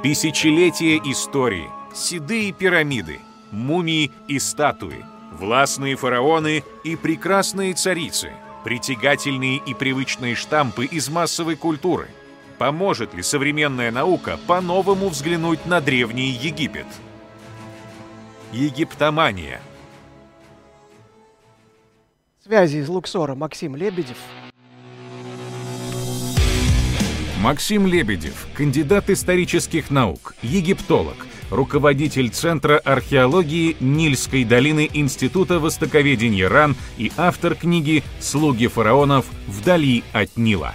Тысячелетия истории, седые пирамиды, мумии и статуи, властные фараоны и прекрасные царицы, притягательные и привычные штампы из массовой культуры. Поможет ли современная наука по-новому взглянуть на Древний Египет? Египтомания. Связи из Луксора Максим Лебедев. Максим Лебедев, кандидат исторических наук, египтолог, руководитель Центра археологии Нильской долины Института востоковедения РАН и автор книги «Слуги фараонов вдали от Нила».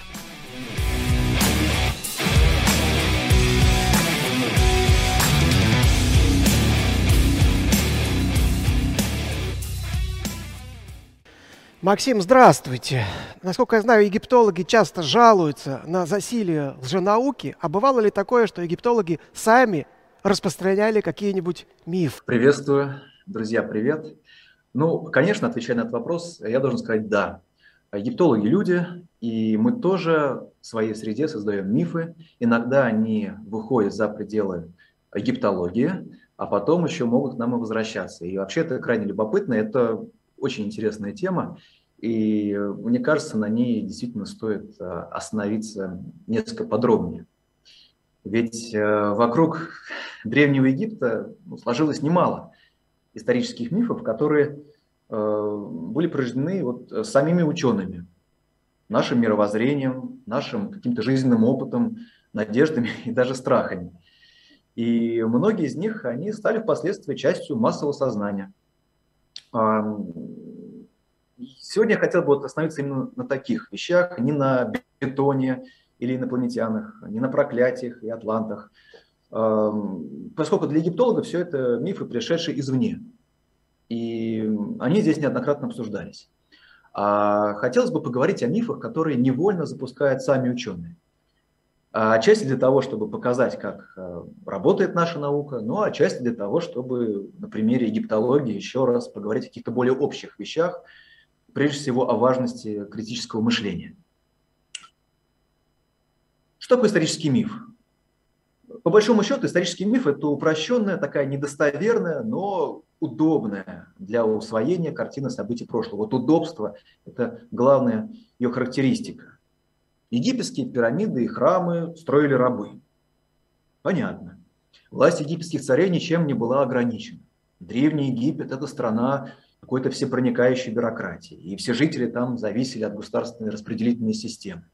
Максим, здравствуйте. Насколько я знаю, египтологи часто жалуются на засилие лженауки. А бывало ли такое, что египтологи сами распространяли какие-нибудь мифы? Приветствую, друзья, привет. Ну, конечно, отвечая на этот вопрос, я должен сказать «да». Египтологи – люди, и мы тоже в своей среде создаем мифы. Иногда они выходят за пределы египтологии, а потом еще могут к нам и возвращаться. И вообще это крайне любопытно, это очень интересная тема, и мне кажется, на ней действительно стоит э, остановиться несколько подробнее. Ведь э, вокруг Древнего Египта ну, сложилось немало исторических мифов, которые э, были порождены вот самими учеными, нашим мировоззрением, нашим каким-то жизненным опытом, надеждами и даже страхами. И многие из них, они стали впоследствии частью массового сознания – Сегодня я хотел бы остановиться именно на таких вещах, не на бетоне или инопланетянах, не на проклятиях и атлантах, поскольку для египтологов все это мифы, пришедшие извне. И они здесь неоднократно обсуждались. А хотелось бы поговорить о мифах, которые невольно запускают сами ученые. А отчасти для того, чтобы показать, как э, работает наша наука, ну а отчасти для того, чтобы на примере египтологии еще раз поговорить о каких-то более общих вещах, прежде всего о важности критического мышления. Что такое исторический миф? По большому счету, исторический миф – это упрощенная, такая недостоверная, но удобная для усвоения картины событий прошлого. Вот удобство – это главная ее характеристика. Египетские пирамиды и храмы строили рабы. Понятно. Власть египетских царей ничем не была ограничена. Древний Египет – это страна какой-то всепроникающей бюрократии, и все жители там зависели от государственной распределительной системы.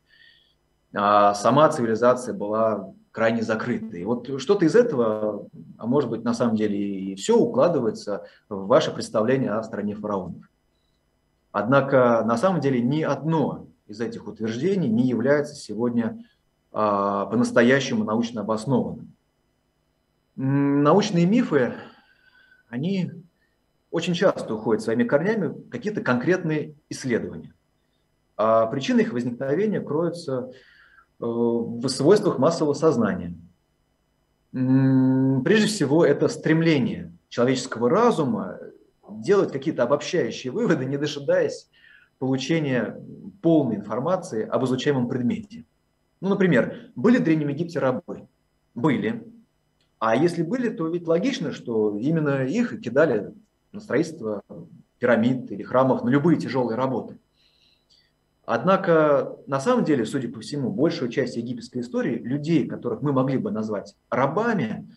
А сама цивилизация была крайне закрыта. И вот что-то из этого, а может быть на самом деле и все укладывается в ваше представление о стране фараонов. Однако на самом деле ни одно из этих утверждений не является сегодня а, по-настоящему научно обоснованным. Научные мифы, они очень часто уходят своими корнями какие-то конкретные исследования. А причины их возникновения кроются э, в свойствах массового сознания. Прежде всего, это стремление человеческого разума делать какие-то обобщающие выводы, не дожидаясь получения полной информации об изучаемом предмете. Ну, например, были в Древнем Египте рабы? Были. А если были, то ведь логично, что именно их кидали на строительство пирамид или храмов, на любые тяжелые работы. Однако, на самом деле, судя по всему, большую часть египетской истории людей, которых мы могли бы назвать рабами,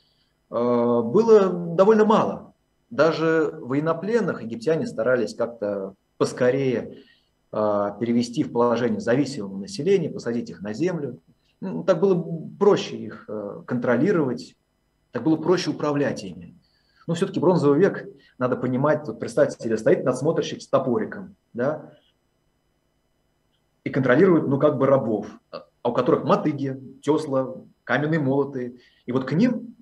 э, было довольно мало. Даже военнопленных египтяне старались как-то поскорее а, перевести в положение зависимого населения, посадить их на землю. Ну, так было проще их э, контролировать, так было проще управлять ими. Но все-таки бронзовый век, надо понимать, вот представьте себе, стоит надсмотрщик с топориком, да, и контролирует, ну, как бы рабов, а у которых мотыги, тесла, каменные молоты. И вот к ним,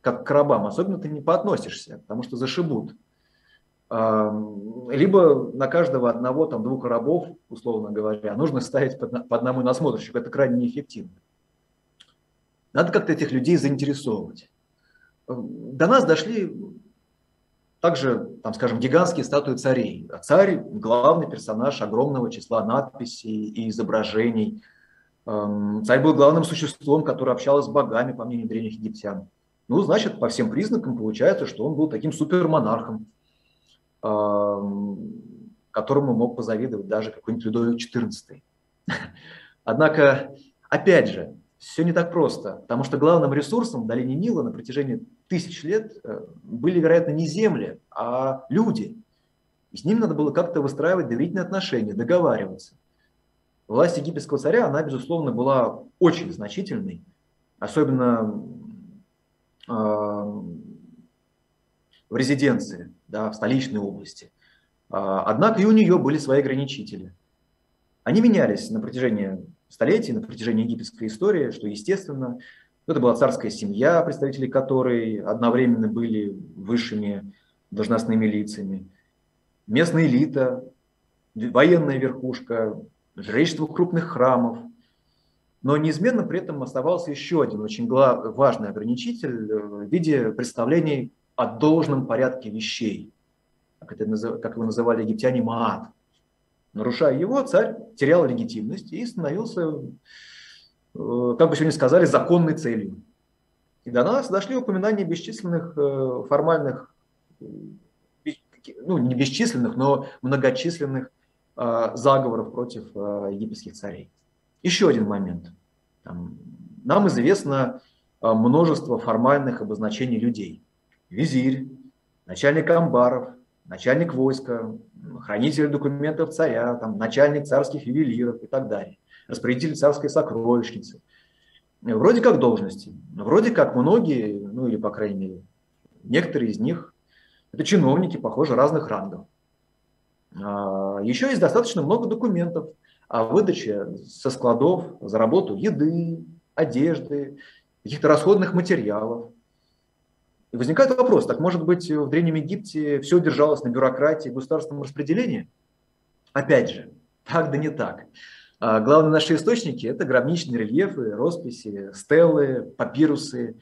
как к рабам, особенно ты не поотносишься, потому что зашибут либо на каждого одного, там, двух рабов, условно говоря, нужно ставить по одному насмотрщику. Это крайне неэффективно. Надо как-то этих людей заинтересовывать. До нас дошли также, там, скажем, гигантские статуи царей. Царь – главный персонаж огромного числа надписей и изображений. Эм, царь был главным существом, которое общалось с богами, по мнению древних египтян. Ну, значит, по всем признакам получается, что он был таким супермонархом, эм, которому мог позавидовать даже какой-нибудь Людовик XIV. Однако, опять же, все не так просто, потому что главным ресурсом в долине Нила на протяжении тысяч лет э, были, вероятно, не земли, а люди. И с ними надо было как-то выстраивать доверительные отношения, договариваться. Власть египетского царя, она, безусловно, была очень значительной, особенно э, в резиденции, да, в столичной области. Э, однако и у нее были свои ограничители. Они менялись на протяжении столетий, на протяжении египетской истории, что естественно. Это была царская семья, представители которой одновременно были высшими должностными лицами, местная элита, военная верхушка, жречество крупных храмов. Но неизменно при этом оставался еще один очень важный ограничитель э, в виде представлений о должном порядке вещей, как, это, как его называли египтяне, маат. Нарушая его, царь терял легитимность и становился, как бы сегодня сказали, законной целью. И до нас дошли упоминания бесчисленных э, формальных, ну не бесчисленных, но многочисленных э, заговоров против египетских царей. Еще один момент. Нам известно множество формальных обозначений людей. Визирь, начальник амбаров, начальник войска, хранитель документов царя, там, начальник царских ювелиров и так далее, распорядитель царской сокровищницы. Вроде как должности, вроде как многие, ну или по крайней мере некоторые из них, это чиновники, похоже, разных рангов. А, еще есть достаточно много документов о выдаче со складов за работу еды, одежды, каких-то расходных материалов. И возникает вопрос, так может быть в Древнем Египте все держалось на бюрократии государственном распределении? Опять же, так да не так. А главные наши источники – это гробничные рельефы, росписи, стелы, папирусы.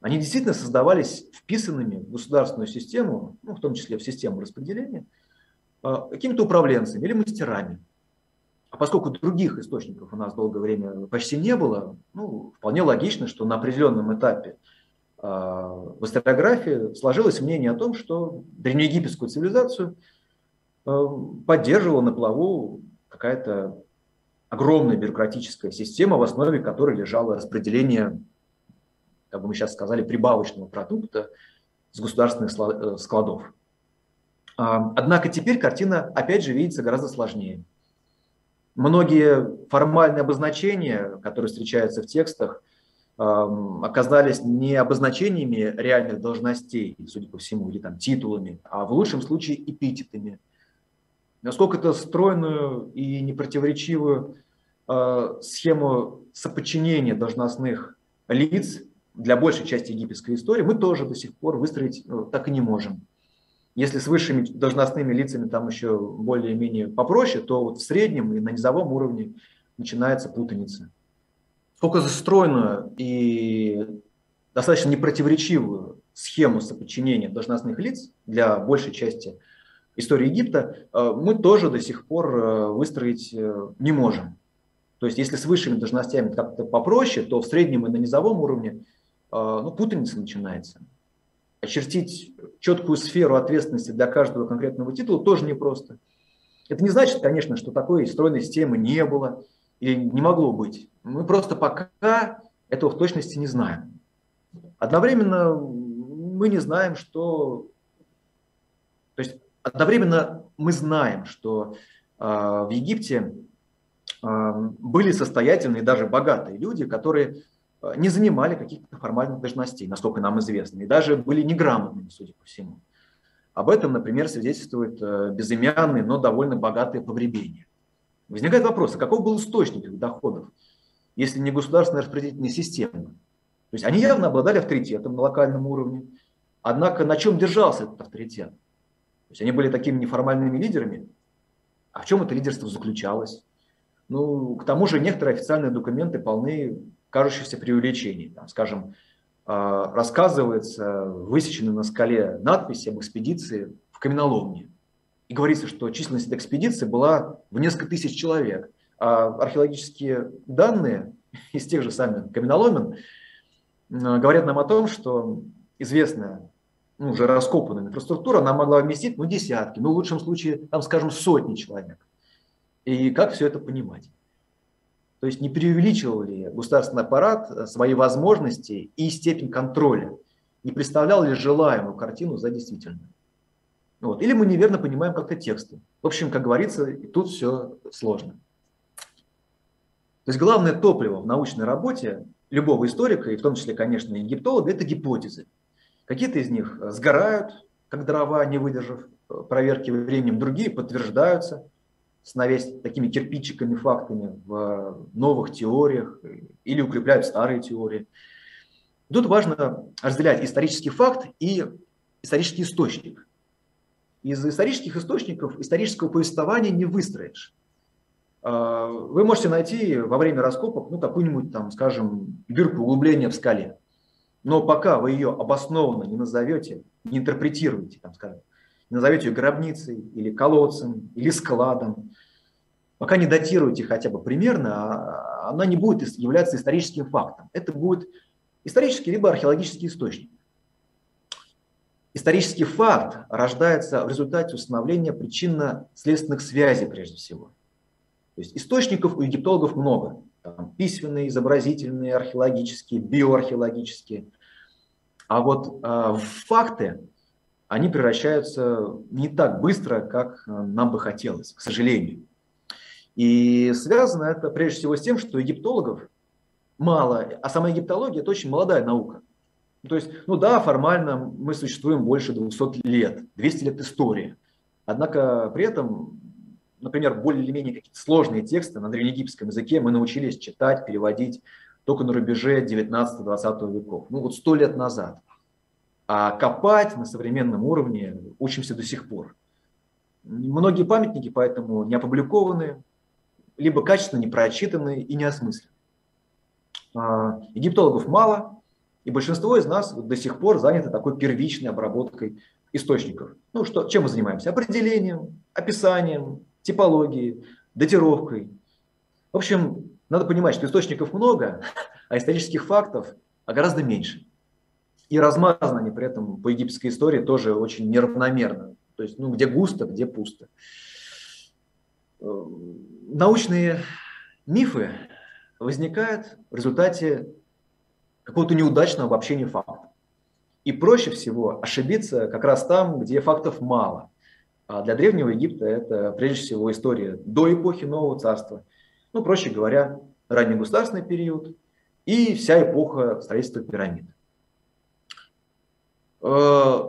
Они действительно создавались вписанными в государственную систему, ну, в том числе в систему распределения, а, какими-то управленцами или мастерами. А поскольку других источников у нас долгое время почти не было, ну, вполне логично, что на определенном этапе а, в историографии сложилось мнение о том, что древнеегипетскую цивилизацию поддерживала на плаву какая-то огромная бюрократическая система, в основе которой лежало распределение, как бы мы сейчас сказали, прибавочного продукта с государственных э, складов. А, однако теперь картина, опять же, видится гораздо сложнее. Многие формальные обозначения, которые встречаются в текстах, оказались не обозначениями реальных должностей, судя по всему, или там титулами, а в лучшем случае эпитетами. Насколько это стройную и непротиворечивую э, схему соподчинения должностных лиц для большей части египетской истории мы тоже до сих пор выстроить ну, так и не можем. Если с высшими должностными лицами там еще более-менее попроще, то вот в среднем и на низовом уровне начинается путаница сколько застроенную и достаточно непротиворечивую схему соподчинения должностных лиц для большей части истории Египта э, мы тоже до сих пор э, выстроить э, не можем. То есть если с высшими должностями как-то попроще, то в среднем и на низовом уровне ну, путаница начинается. Очертить четкую сферу ответственности для каждого конкретного титула тоже непросто. Это не значит, конечно, что такой стройной системы не было или не могло быть. Мы просто пока этого в точности не знаем. Одновременно мы не знаем, что... То есть одновременно мы знаем, что э, в Египте э, были состоятельные, даже богатые люди, которые а, не занимали каких-то формальных должностей, насколько нам известно, и даже были неграмотными, судя по всему. Об этом, например, свидетельствует э, безымянные, но довольно богатые погребения. Возникает вопрос, а каков был источник их доходов? если не государственная распределительная система. То есть они явно обладали авторитетом на локальном уровне. Однако на чем держался этот авторитет? То есть они были такими неформальными лидерами. А в чем это лидерство заключалось? Ну, к тому же некоторые официальные документы полны кажущихся преувеличений. Там, скажем, а, рассказывается высеченная на скале надпись об экспедиции в каменоломне. И говорится, что численность экспедиции была в несколько тысяч человек. А археологические данные из тех же самых каменоломен говорят нам о том, что известная, ну, уже раскопанная инфраструктура, она могла вместить ну, десятки, ну, в лучшем случае, там, скажем, сотни человек. И как все это понимать? То есть не преувеличивал ли государственный аппарат свои возможности и степень контроля? Не представлял ли желаемую картину за действительную? Вот. Или мы неверно понимаем как-то тексты. В общем, как говорится, и тут все сложно. То есть главное топливо в научной работе любого историка, и в том числе, конечно, египтолога, это гипотезы. Какие-то из них сгорают, как дрова, не выдержав проверки временем, другие подтверждаются, становясь такими кирпичиками, фактами в новых теориях или укрепляют старые теории. Тут важно разделять исторический факт и исторический источник. Из исторических источников исторического повествования не выстроишь. А, вы можете найти во время раскопок ну, какую-нибудь, там, скажем, дырку углубления в скале. Но пока вы ее обоснованно не назовете, не интерпретируете, там, скажем, не назовете ее гробницей или колодцем или складом, пока не датируете хотя бы примерно, а, она не будет являться историческим фактом. Это будет исторический либо археологический источник. Исторический факт рождается в результате установления причинно-следственных связей прежде всего. То есть источников у египтологов много. Там, письменные, изобразительные, археологические, биоархеологические. А вот э, факты, они превращаются не так быстро, как нам бы хотелось, к сожалению. И связано это прежде всего с тем, что египтологов мало, а сама египтология – это очень молодая наука. То есть, ну да, формально мы существуем больше 200 лет, 200 лет истории. Однако при этом, например, более или менее какие-то сложные тексты на древнеегипетском языке мы научились читать, переводить только на рубеже 19-20 веков. Ну вот сто лет назад. А копать на современном уровне учимся до сих пор. Многие памятники поэтому не опубликованы, либо качественно не прочитаны и не осмыслены. А, египтологов мало, и большинство из нас до сих пор заняты такой первичной обработкой источников. Ну, что, чем мы занимаемся? Определением, описанием, типологией, датировкой. В общем, надо понимать, что источников много, а исторических фактов гораздо меньше. И размазаны они при этом по египетской истории тоже очень неравномерно. То есть, ну, где густо, где пусто. Э, научные мифы возникают в результате какого-то неудачного обобщения фактов. И проще всего ошибиться как раз там, где фактов мало. А для Древнего Египта это прежде всего история до эпохи Нового Царства. Ну, проще говоря, ранний государственный период и вся эпоха строительства пирамид. Э,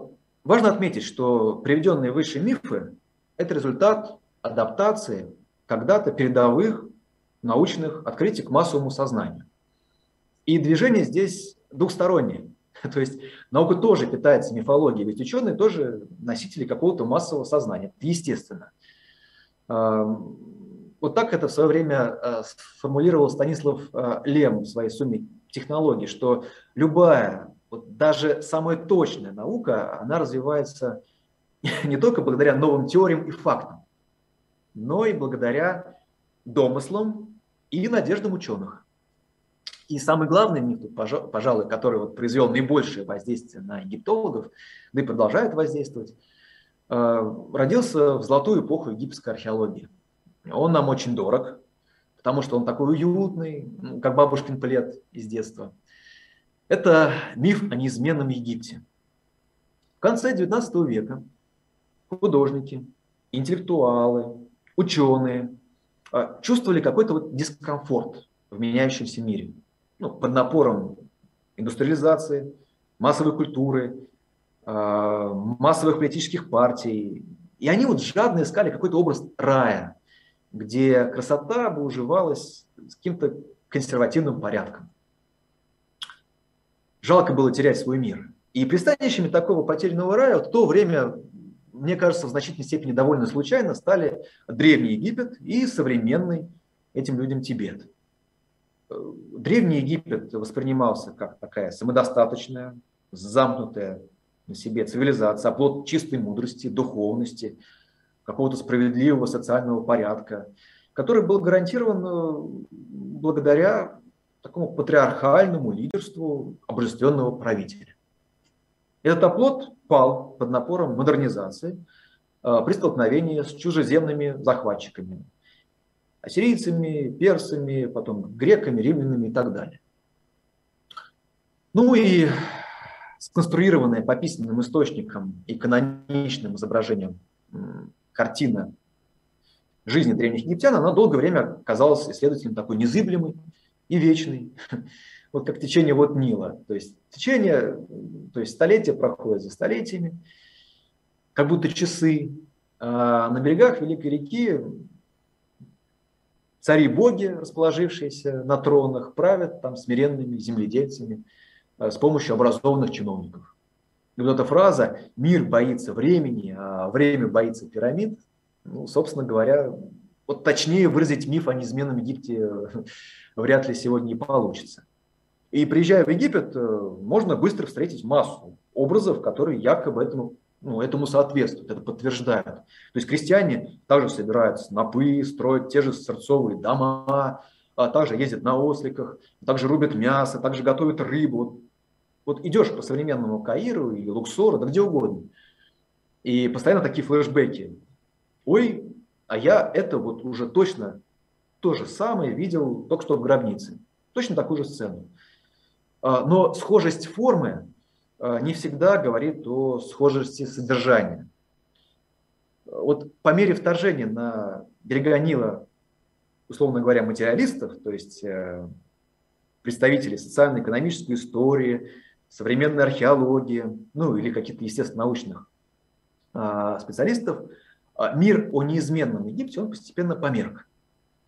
важно отметить, что приведенные выше мифы – это результат адаптации когда-то передовых научных открытий к массовому сознанию. И движение здесь двухстороннее. То есть наука тоже питается мифологией, ведь ученые тоже носители какого-то массового сознания, естественно. Вот так это в свое время э, сформулировал Станислав э, Лем в своей сумме технологий, что любая, вот даже самая точная наука, она развивается не только благодаря новым теориям и фактам, но и благодаря домыслам и надеждам ученых. И самый главный миф, пожалуй, который вот произвел наибольшее воздействие на египтологов, да и продолжает воздействовать, э, родился в золотую эпоху египетской археологии. Он нам очень дорог, потому что он такой уютный, как бабушкин плед из детства. Это миф о неизменном Египте. В конце XIX века художники, интеллектуалы, ученые э, чувствовали какой-то вот дискомфорт в меняющемся мире ну, под напором индустриализации, массовой культуры, а, массовых политических партий. И они вот жадно искали какой-то образ рая, где красота бы уживалась с каким-то консервативным порядком. Жалко было терять свой мир. И пристанищами такого потерянного рая в то время, мне кажется, в значительной степени довольно случайно стали Древний Египет и современный этим людям Тибет. Древний Египет воспринимался как такая самодостаточная, замкнутая на себе цивилизация, оплот чистой мудрости, духовности, какого-то справедливого социального порядка, который был гарантирован э, благодаря такому патриархальному лидерству обожествленного правителя. Этот оплот пал под напором модернизации э, при столкновении с чужеземными захватчиками, ассирийцами, персами, потом греками, римлянами и так далее. Ну и сконструированная по письменным источникам и каноничным изображением картина жизни древних египтян, она долгое время казалась исследователем такой незыблемой и вечной, вот как течение вот Нила. То есть течение, то есть столетия проходят за столетиями, как будто часы. А на берегах Великой реки цари-боги, расположившиеся на тронах, правят там смиренными земледельцами э, с помощью образованных чиновников. И вот эта фраза «мир боится времени, а время боится пирамид», ну, собственно говоря, вот точнее выразить миф о неизменном Египте вряд ли сегодня не получится. И приезжая в Египет, э, можно быстро встретить массу образов, которые якобы этому, ну, этому соответствуют, это подтверждают. То есть крестьяне также собирают снопы, строят те же сырцовые дома, а также ездят на осликах, также рубят мясо, также готовят рыбу. Вот идешь по современному Каиру или Луксору, да где угодно, и постоянно такие флешбеки. Ой, а я это вот уже точно то же самое видел только что в гробнице. Точно такую же сцену. А, но схожесть формы а, не всегда говорит о схожести содержания. Вот по мере вторжения на берега Нила, условно говоря, материалистов, то есть э, представителей социально-экономической истории, современной археологии, ну или каких-то естественно-научных а, специалистов, мир о неизменном Египте, он постепенно померк.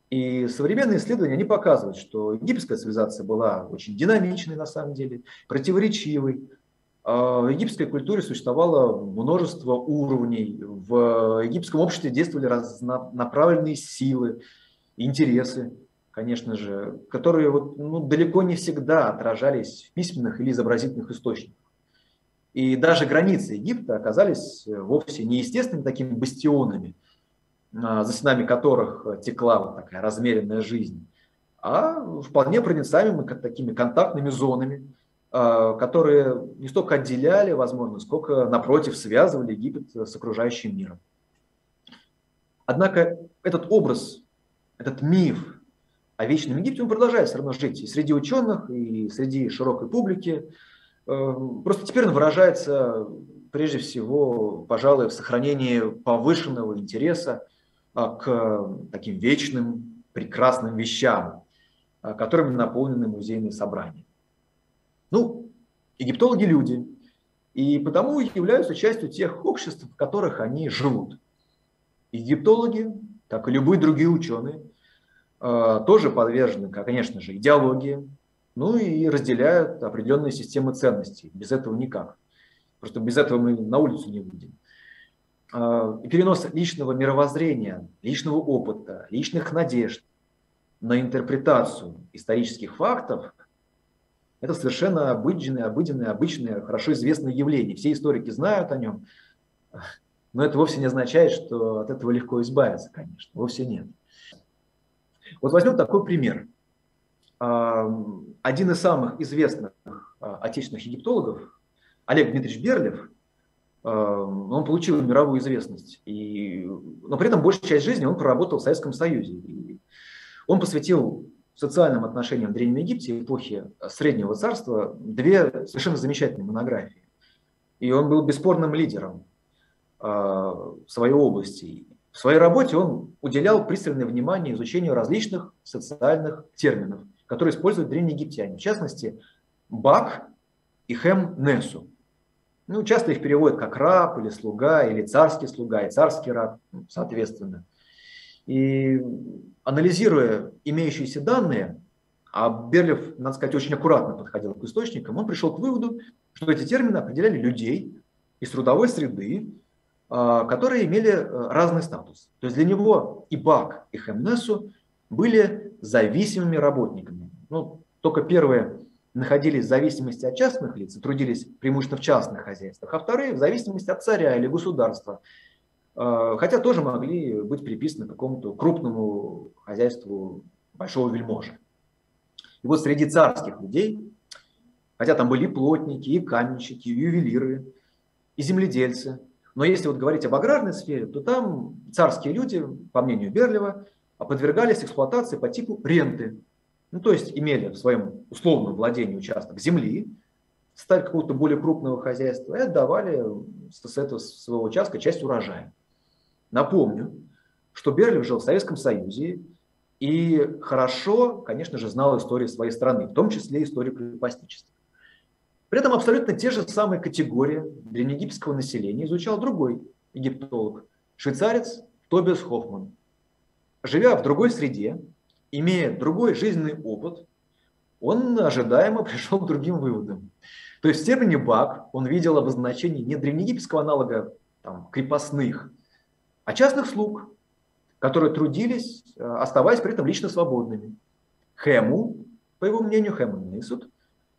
И современные исследования, они показывают, что египетская цивилизация была очень динамичной на самом деле, противоречивой. А в египетской культуре существовало множество уровней. В египетском обществе действовали разнонаправленные силы, интересы, конечно же, которые вот, ну, далеко не всегда отражались в письменных или изобразительных источниках. И даже границы Египта оказались вовсе не естественными такими бастионами – а, за стенами которых текла вот такая размеренная жизнь, а вполне проницаемыми как такими контактными зонами, а, которые не столько отделяли, возможно, сколько, напротив, связывали Египет с окружающим миром. Однако этот образ, этот миф о вечном Египте, он продолжает все равно жить и среди ученых, и среди широкой публики. Э, просто теперь он выражается прежде всего, пожалуй, в сохранении повышенного интереса а, к таким вечным, прекрасным вещам, а, которыми наполнены музейные собрания. Ну, египтологи – люди, и потому являются частью тех обществ, в которых они живут. Египтологи, как и любые другие ученые, а, тоже подвержены, конечно же, идеологии, ну и разделяют определенные системы ценностей. Без этого никак. Просто без этого мы на улицу не выйдем. А, перенос личного мировоззрения, личного опыта, личных надежд на интерпретацию исторических фактов – это совершенно обыденное, обыденное, обычное, хорошо известное явление. Все историки знают о нем, но это вовсе не означает, что от этого легко избавиться, конечно, вовсе нет. Вот возьмем такой пример. А, один из самых известных а, отечественных египтологов, Олег Дмитриевич Берлев – он получил мировую известность. И, но при этом большую часть жизни он проработал в Советском Союзе. И он посвятил социальным отношениям в Древнем Египте эпохи Среднего Царства две совершенно замечательные монографии. И он был бесспорным лидером э, в своей области. В своей работе он уделял пристальное внимание изучению различных социальных терминов, которые используют древние египтяне. В частности, бак и хем несу. Ну, часто их переводят как раб или слуга, или царский слуга, и царский раб, соответственно. И анализируя имеющиеся данные, а Берлев, надо сказать, очень аккуратно подходил к источникам, он пришел к выводу, что эти термины определяли людей из трудовой среды, которые имели э, разный статус. То есть для него и Бак, и Хемнесу были зависимыми работниками. Ну, только первые находились в зависимости от частных лиц трудились преимущественно в частных хозяйствах, а вторые в зависимости от царя или государства. э, хотя тоже могли быть приписаны какому-то крупному хозяйству большого вельможи. И вот среди царских людей, хотя там были и плотники, и каменщики, и ювелиры, и земледельцы, но если вот говорить об аграрной сфере, то там царские люди, по мнению Берлева, подвергались эксплуатации по типу ренты. Ну, то есть имели в своем условном владении участок земли, стали какого-то более крупного хозяйства и отдавали с этого своего участка часть урожая. Напомню, что Берлев жил в Советском Союзе и хорошо, конечно же, знал историю своей страны, в том числе историю крепостничества. При этом абсолютно те же самые категории древнеегипетского населения изучал другой египтолог, швейцарец Тобиас Хоффман. Живя в другой среде, имея другой жизненный опыт, он ожидаемо пришел к другим выводам. То есть в термине «бак» он видел обозначение не древнеегипетского аналога там, крепостных, а частных слуг, которые трудились, э, оставаясь при этом лично свободными. Хему, по его мнению, Хему Нейсут, э,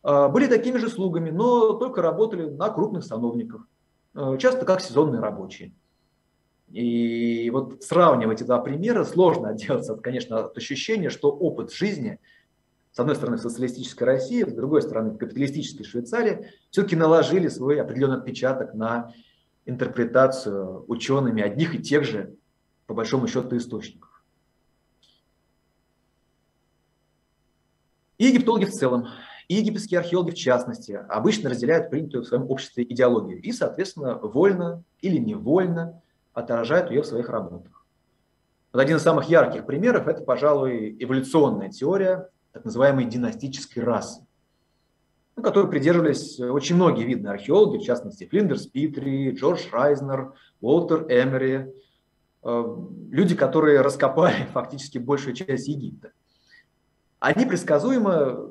были такими же слугами, но только работали на крупных сановников, э, часто как сезонные рабочие. И вот сравнивать эти два примера сложно отделаться, конечно, от ощущения, что опыт жизни, с одной стороны, в социалистической России, с другой стороны, в капиталистической Швейцарии, все-таки наложили свой определенный отпечаток на интерпретацию учеными одних и тех же, по большому счету, источников. И египтологи в целом, египетские археологи в частности, обычно разделяют принятую в своем обществе идеологию и, соответственно, вольно или невольно отражают ее в своих работах. Вот один из самых ярких примеров – это, пожалуй, эволюционная теория так называемой династической расы, ну, которой придерживались очень многие видные археологи, в частности, Флиндерс Питри, Джордж Райзнер, Уолтер Эмери, э, люди, которые раскопали фактически большую часть Египта. Они предсказуемо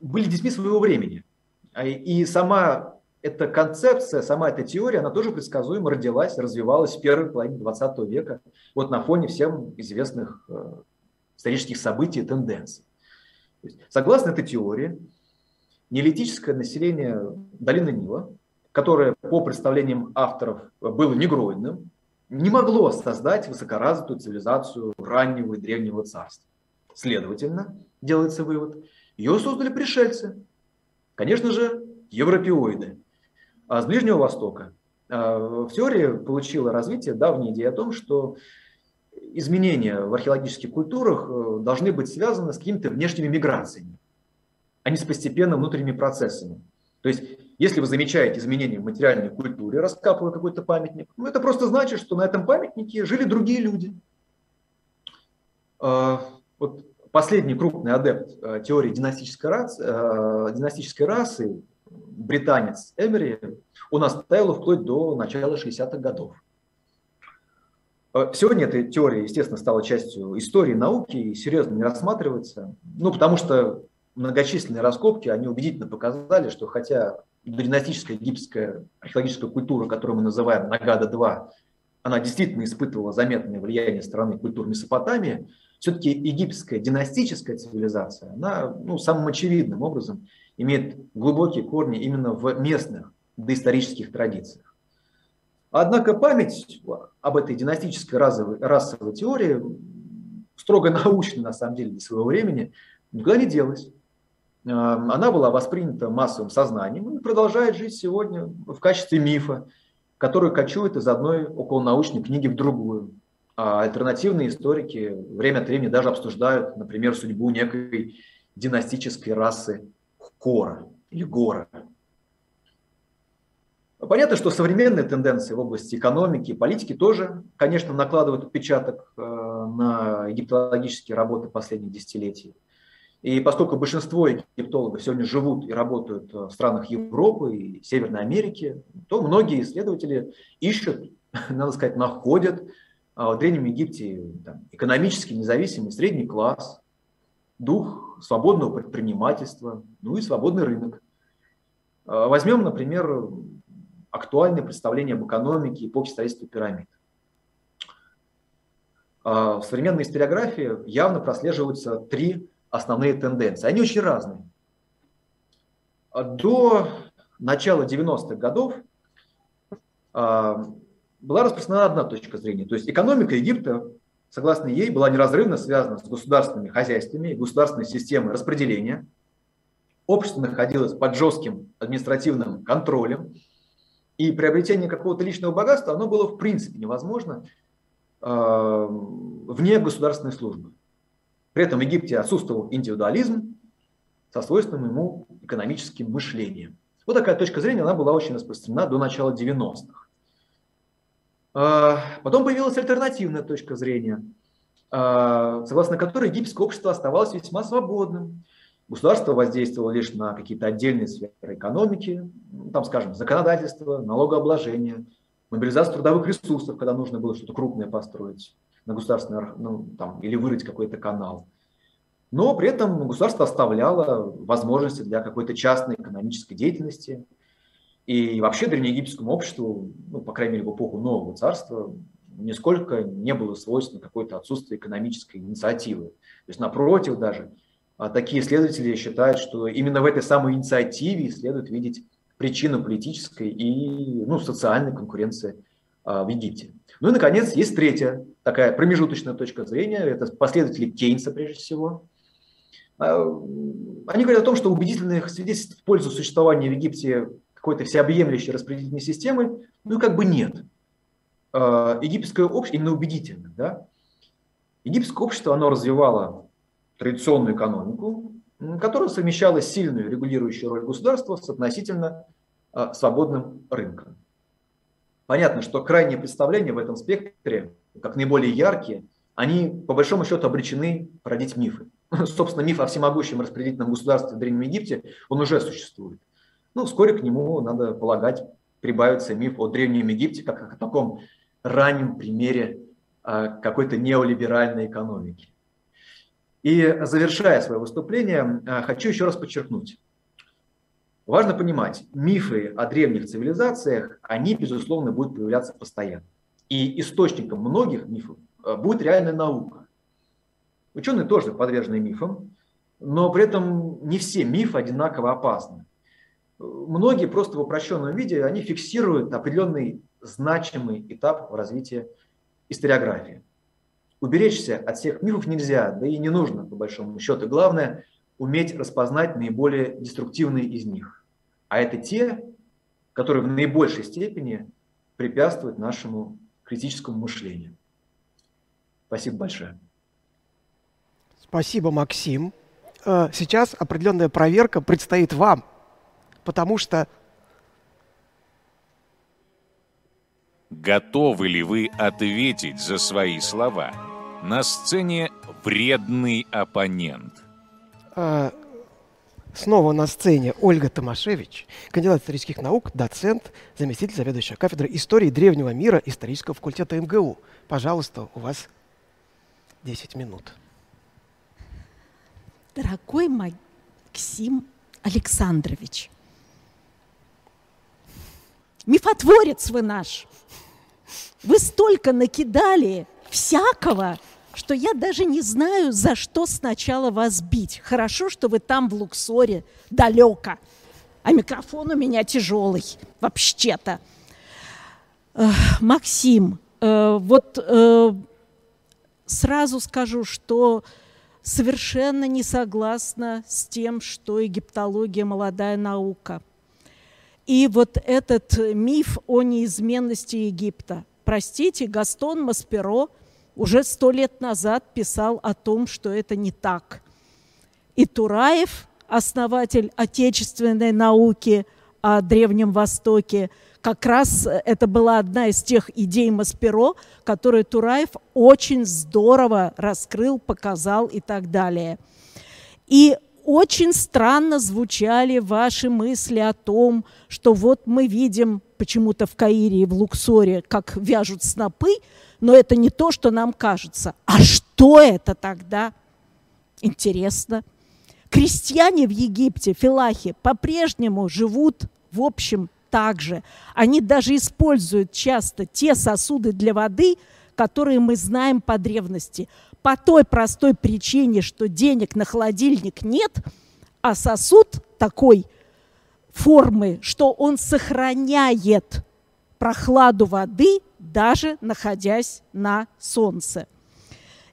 были детьми своего времени. И сама эта концепция, сама эта теория, она тоже предсказуемо родилась, развивалась в первой половине 20 века, вот на фоне всем известных э, исторических событий и тенденций. Согласно этой теории, неолитическое население долины Нила, которое по представлениям авторов было негроидным, не могло создать высокоразвитую цивилизацию раннего и древнего царства. Следовательно, делается вывод, ее создали пришельцы. Конечно же, европеоиды, а с Ближнего Востока. А, в теории получила развитие давняя идея о том, что изменения в археологических культурах э, должны быть связаны с какими-то внешними миграциями, а не с постепенными внутренними процессами. То есть, если вы замечаете изменения в материальной культуре, раскапывая какой-то памятник, ну, это просто значит, что на этом памятнике жили другие люди. А, вот последний крупный адепт э, теории династической расы, э, династической расы британец Эмери, он оставил вплоть до начала 60-х годов. Э, сегодня эта теория, естественно, стала частью истории науки и серьезно не рассматривается, ну, потому что многочисленные раскопки, они убедительно показали, что хотя династическая египетская археологическая культура, которую мы называем Нагада-2, она действительно испытывала заметное влияние страны культур Месопотамии, все-таки египетская династическая цивилизация, она ну, самым очевидным образом имеет глубокие корни именно в местных доисторических традициях. Однако память об этой династической расовой, расовой теории, строго научной на самом деле для своего времени, никуда не делась. Эм, она была воспринята массовым сознанием и продолжает жить сегодня в качестве мифа, который кочует из одной околонаучной книги в другую. А альтернативные историки время от времени даже обсуждают, например, судьбу некой династической расы Кора или Гора. Понятно, что современные тенденции в области экономики и политики тоже, конечно, накладывают отпечаток э, на египтологические работы последних десятилетий. И поскольку большинство египтологов сегодня живут и работают в странах Европы и Северной Америки, то многие исследователи ищут, надо сказать, находят в Древнем Египте там, экономически независимый средний класс, дух свободного предпринимательства, ну и свободный рынок. А, возьмем, например, актуальное представление об экономике и эпохе строительства пирамид. А, в современной историографии явно прослеживаются три основные тенденции. Они очень разные. До начала 90-х годов была распространена одна точка зрения. То есть экономика Египта, согласно ей, была неразрывно связана с государственными хозяйствами и государственной системой распределения. Общество находилось под жестким административным контролем, и приобретение какого-то личного богатства, оно было в принципе невозможно э, вне государственной службы. При этом в Египте отсутствовал индивидуализм со свойственным ему экономическим мышлением. Вот такая точка зрения, она была очень распространена до начала 90-х. Э, потом появилась альтернативная точка зрения, э, согласно которой египетское общество оставалось весьма свободным, Государство воздействовало лишь на какие-то отдельные сферы экономики, ну, там, скажем, законодательство, налогообложение, мобилизацию трудовых ресурсов, когда нужно было что-то крупное построить на государственный, ну, там, или вырыть какой-то канал. Но при этом государство оставляло возможности для какой-то частной экономической деятельности. И вообще древнеегипетскому обществу, ну, по крайней мере, в эпоху нового царства, нисколько не было свойственно какое-то отсутствие экономической инициативы. То есть, напротив, даже а такие исследователи считают, что именно в этой самой инициативе следует видеть причину политической и ну, социальной конкуренции а, в Египте. Ну и, наконец, есть третья такая промежуточная точка зрения. Это последователи Кейнса, прежде всего. А, они говорят о том, что убедительных свидетельств в пользу существования в Египте какой-то всеобъемлющей распределительной системы, ну как бы нет. Египетское общество именно убедительно. Да? Египетское общество, оно развивало традиционную экономику, которая совмещала сильную регулирующую роль государства с относительно а, свободным рынком. Понятно, что крайние представления в этом спектре, как наиболее яркие, они по большому счету обречены породить мифы. Собственно, миф о всемогущем распределительном государстве в Древнем Египте, он уже существует. Ну, вскоре к нему, надо полагать, прибавится миф о Древнем Египте, как о таком раннем примере а, какой-то неолиберальной экономики. И завершая свое выступление, э, хочу еще раз подчеркнуть. Важно понимать, мифы о древних цивилизациях, они, безусловно, будут появляться постоянно. И источником многих мифов э, будет реальная наука. Ученые тоже подвержены мифам, но при этом не все мифы одинаково опасны. Многие просто в упрощенном виде, они фиксируют определенный значимый этап в развитии историографии. Уберечься от всех мифов нельзя, да и не нужно, по большому счету. Главное – уметь распознать наиболее деструктивные из них. А это те, которые в наибольшей степени препятствуют нашему критическому мышлению. Спасибо большое. Спасибо, Максим. Э, сейчас определенная проверка предстоит вам, потому что... Готовы ли вы ответить за свои слова? На сцене вредный оппонент. А, снова на сцене Ольга Томашевич, кандидат исторических наук, доцент, заместитель заведующего кафедры истории древнего мира исторического факультета МГУ. Пожалуйста, у вас 10 минут. Дорогой Максим Александрович, мифотворец вы наш. Вы столько накидали всякого, что я даже не знаю, за что сначала вас бить. Хорошо, что вы там в Луксоре, далеко, а микрофон у меня тяжелый, вообще-то. Максим, э, вот э, сразу скажу, что совершенно не согласна с тем, что египтология – молодая наука. И вот этот миф о неизменности Египта. Простите, Гастон Масперо – уже сто лет назад писал о том, что это не так. И Тураев, основатель отечественной науки о Древнем Востоке, как раз это была одна из тех идей Масперо, которую Тураев очень здорово раскрыл, показал и так далее. И очень странно звучали ваши мысли о том, что вот мы видим почему-то в Каире и в Луксоре, как вяжут снопы, но это не то, что нам кажется. А что это тогда? Интересно. Крестьяне в Египте, филахи, по-прежнему живут, в общем, так же. Они даже используют часто те сосуды для воды, которые мы знаем по древности. По той простой причине, что денег на холодильник нет, а сосуд такой формы, что он сохраняет прохладу воды, даже находясь на солнце.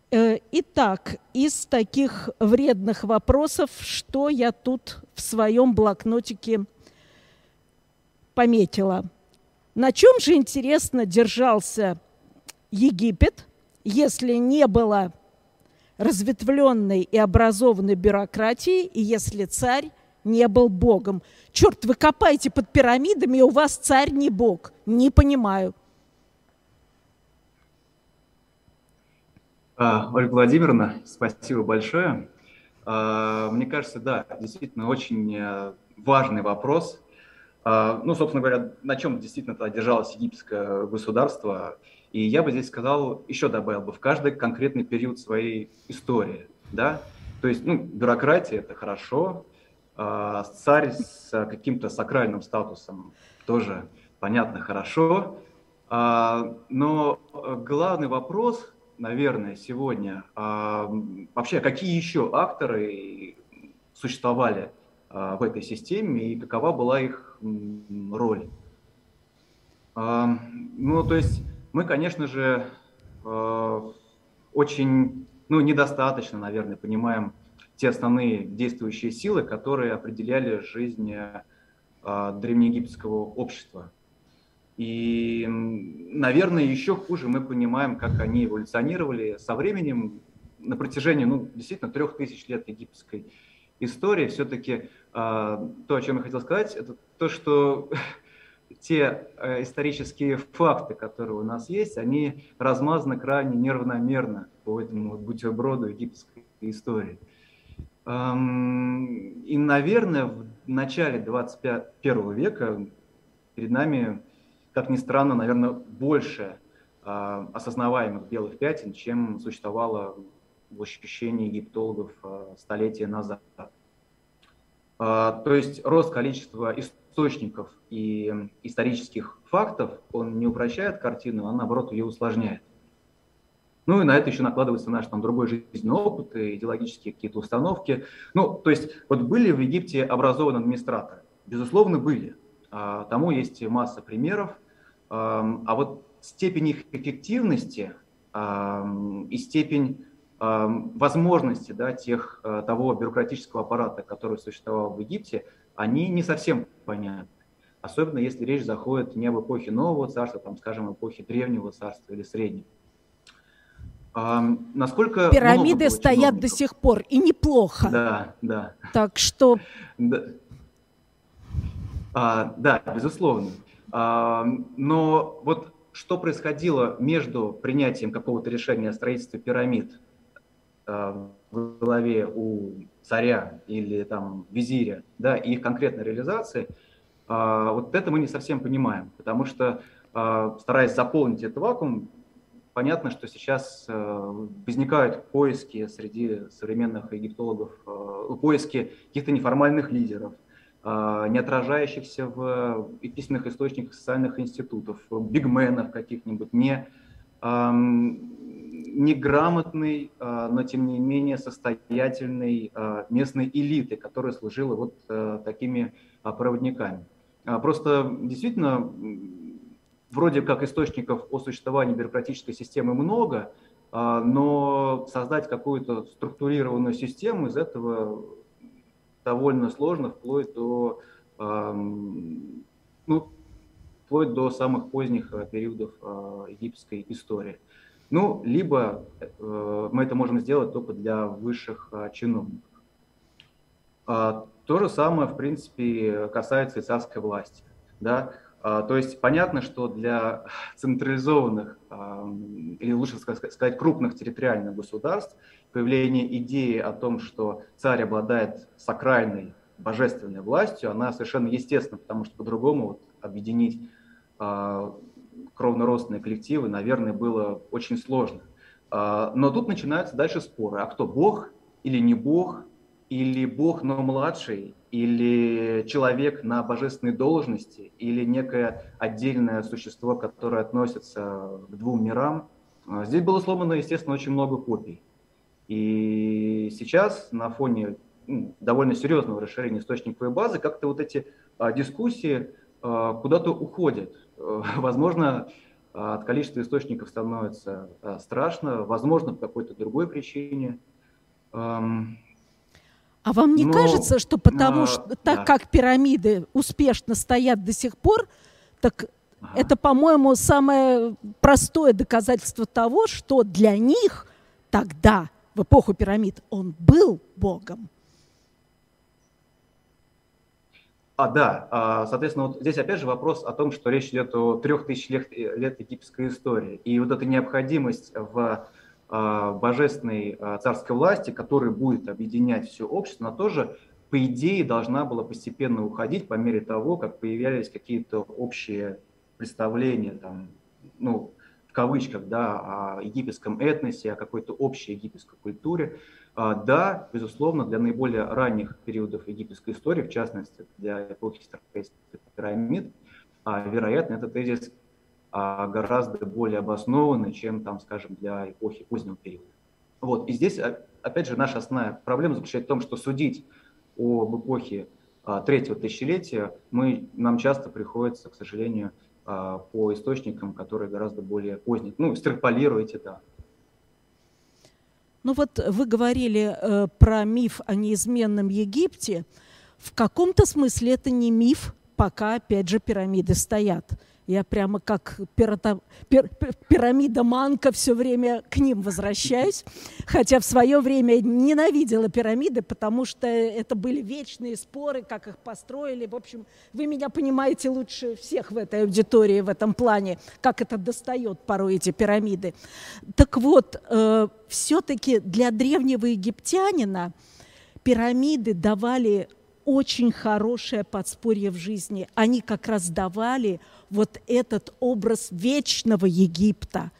Э, итак, из таких вредных вопросов, что я тут в своем блокнотике пометила. На чем же, интересно, держался Египет, если не было разветвленной и образованной бюрократии, и если царь не был богом. Черт, вы копаете под пирамидами, и у вас царь не бог. Не понимаю. А, Ольга Владимировна, спасибо большое. А, мне кажется, да, действительно очень э, важный вопрос. А, ну, собственно говоря, на чем действительно держалось египетское государство. И я бы здесь сказал, еще добавил бы, в каждый конкретный период своей истории. Да? То есть, ну, бюрократия – это хорошо, царь с каким-то сакральным статусом тоже, понятно, хорошо. Но главный вопрос – наверное, сегодня. А, вообще, какие еще акторы существовали а, в этой системе и какова была их роль? А, ну, то есть мы, конечно же, а, очень, ну, недостаточно, наверное, понимаем те основные действующие силы, которые определяли жизнь а, древнеегипетского общества. И, наверное, еще хуже мы понимаем, как они эволюционировали со временем на протяжении, ну, действительно, трех тысяч лет египетской истории. Все-таки э, то, о чем я хотел сказать, это то, что те э, исторические факты, которые у нас есть, они размазаны крайне неравномерно по этому бутерброду египетской истории. И, наверное, в начале 21 века перед нами как ни странно, наверное, больше э, осознаваемых белых пятен, чем существовало в ощущении египтологов э, столетия назад. Э, то есть рост количества источников и исторических фактов, он не упрощает картину, а наоборот ее усложняет. Ну и на это еще накладывается наш там другой жизненный опыт, и идеологические какие-то установки. Ну, то есть вот были в Египте образованные администраторы? Безусловно, были. Тому есть масса примеров. А вот степень их эффективности и степень возможности да, тех, э, того бюрократического аппарата, который существовал в Египте, они не совсем понятны. Особенно если речь заходит не об эпохе нового царства, там, скажем, эпохе древнего царства или среднего. насколько Пирамиды стоят до сих пор, и неплохо. Да, да. Так что... Да, а, да безусловно. Но вот что происходило между принятием какого-то решения о строительстве пирамид а, в голове у царя или там визиря, да, и их конкретной реализации, а, вот это мы не совсем понимаем, потому что а, стараясь заполнить этот вакуум, понятно, что сейчас возникают поиски среди современных египтологов, поиски каких-то неформальных лидеров, не отражающихся в письменных источниках социальных институтов, бигменов каких-нибудь, не, неграмотной, а, но тем не менее состоятельной а, местной элиты, которая служила вот такими проводниками. Просто действительно, вроде как источников о существовании бюрократической системы много, но создать какую-то структурированную систему из этого довольно сложно, вплоть до, ну, вплоть до самых поздних э, периодов э, египетской истории. Ну, либо э, мы это можем сделать только для высших чиновников. А, то же самое, в принципе, касается и царской власти. Да? А, то есть понятно, что для централизованных, или лучше сказать, крупных территориальных государств появление идеи о том, что царь обладает сакральной божественной властью, она совершенно естественна, потому что по-другому вот объединить э, кровнородственные коллективы, наверное, было очень сложно. Э, но тут начинаются дальше споры. А кто, бог или не бог? Или бог, но младший? Или человек на божественной должности? Или некое отдельное существо, которое относится к двум мирам? Здесь было сломано, естественно, очень много копий. И сейчас на фоне ну, довольно серьезного расширения источниковой базы как-то вот эти а, дискуссии, куда-то уходит. Возможно, от количества источников становится страшно, возможно, по какой-то другой причине. А вам не Но, кажется, что потому а, что так да. как пирамиды успешно стоят до сих пор, так ага. это, по-моему, самое простое доказательство того, что для них тогда, в эпоху пирамид, он был Богом. А, да, а, соответственно, вот здесь опять же вопрос о том, что речь идет о трех тысяч лет, лет египетской истории. И вот эта необходимость в а, божественной а, царской власти, которая будет объединять все общество, она тоже, по идее, должна была постепенно уходить по мере того, как появлялись какие-то общие представления, там, ну, в кавычках, да, о египетском этносе, о какой-то общей египетской культуре. А, да, безусловно, для наиболее ранних периодов египетской истории, в частности, для эпохи строительства пирамид, вероятно, этот тезис а, гораздо более обоснованный, чем, там, скажем, для эпохи позднего периода. Вот. И здесь, а, опять же, наша основная проблема заключается в том, что судить об эпохе а, третьего тысячелетия мы, нам часто приходится, к сожалению, по источникам, которые гораздо более поздние. Ну, экстраполируйте, да. Ну вот вы говорили э, про миф о неизменном Египте. В каком-то смысле это не миф, пока, опять же, пирамиды стоят. Я прямо как пирата, пир, пирамида Манка все время к ним возвращаюсь. Хотя в свое время ненавидела пирамиды, потому что это были вечные споры, как их построили. В общем, вы меня понимаете лучше всех в этой аудитории в этом плане, как это достает порой эти пирамиды. Так вот, э, все-таки для древнего египтянина пирамиды давали очень хорошее подспорье в жизни. Они как раз давали вот этот образ вечного Египта.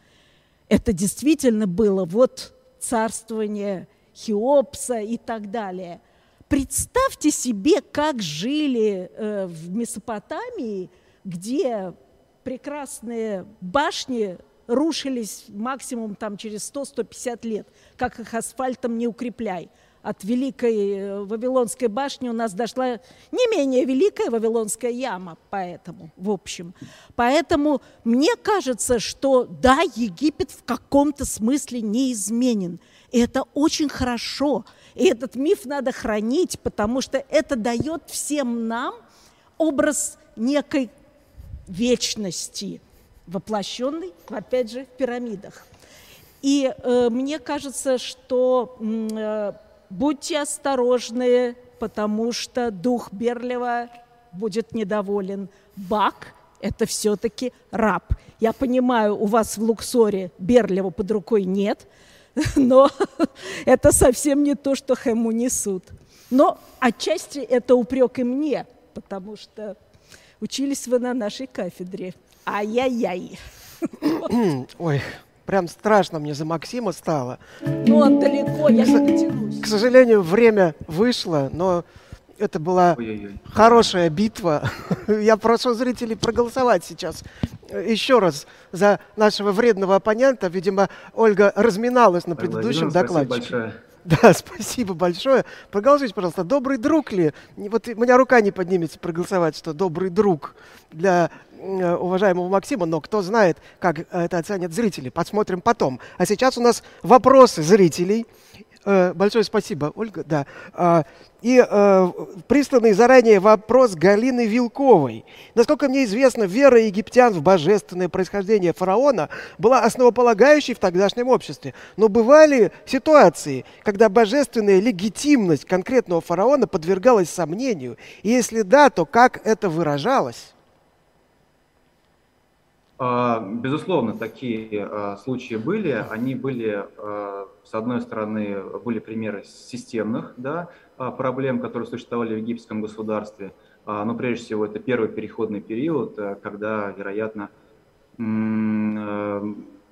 Это действительно было вот царствование Хеопса и так далее. Представьте себе, как жили э, в Месопотамии, где прекрасные башни рушились максимум там через 100-150 лет, как их асфальтом не укрепляй от Великой э, Вавилонской башни у нас дошла не менее Великая Вавилонская яма, поэтому, в общем. Поэтому мне кажется, что да, Египет в каком-то смысле неизменен. И это очень хорошо. И этот миф надо хранить, потому что это дает всем нам образ некой вечности, воплощенной, опять же, в пирамидах. И э, мне кажется, что э, будьте осторожны, потому что дух Берлева будет недоволен. Бак – это все-таки раб. Я понимаю, у вас в Луксоре Берлева под рукой нет, но это совсем не то, что Хэму несут. Но отчасти это упрек и мне, потому что учились вы на нашей кафедре. Ай-яй-яй. Ой, Прям страшно мне за Максима стало. Ну, он далеко, я не дотянусь. К сожалению, время вышло, но это была Ой-ой-ой. хорошая битва. Я прошу зрителей проголосовать сейчас еще раз за нашего вредного оппонента. Видимо, Ольга разминалась на предыдущем докладе. Спасибо большое. Да, спасибо большое. Продолжите, пожалуйста. Добрый друг ли? Вот у меня рука не поднимется проголосовать, что добрый друг для Э, уважаемого Максима, но кто знает, как это оценят зрители. Посмотрим потом. А сейчас у нас вопросы зрителей. Э, большое спасибо, Ольга. Да. А, и э, присланный заранее вопрос Галины Вилковой. Насколько мне известно, вера египтян в божественное происхождение фараона была основополагающей в тогдашнем обществе. Но бывали ситуации, когда божественная легитимность конкретного фараона подвергалась сомнению. И если да, то как это выражалось? А, безусловно, такие а, случаи были. Они были, а, с одной стороны, были примеры системных да, проблем, которые существовали в египетском государстве. Но прежде всего это первый переходный период, когда, вероятно,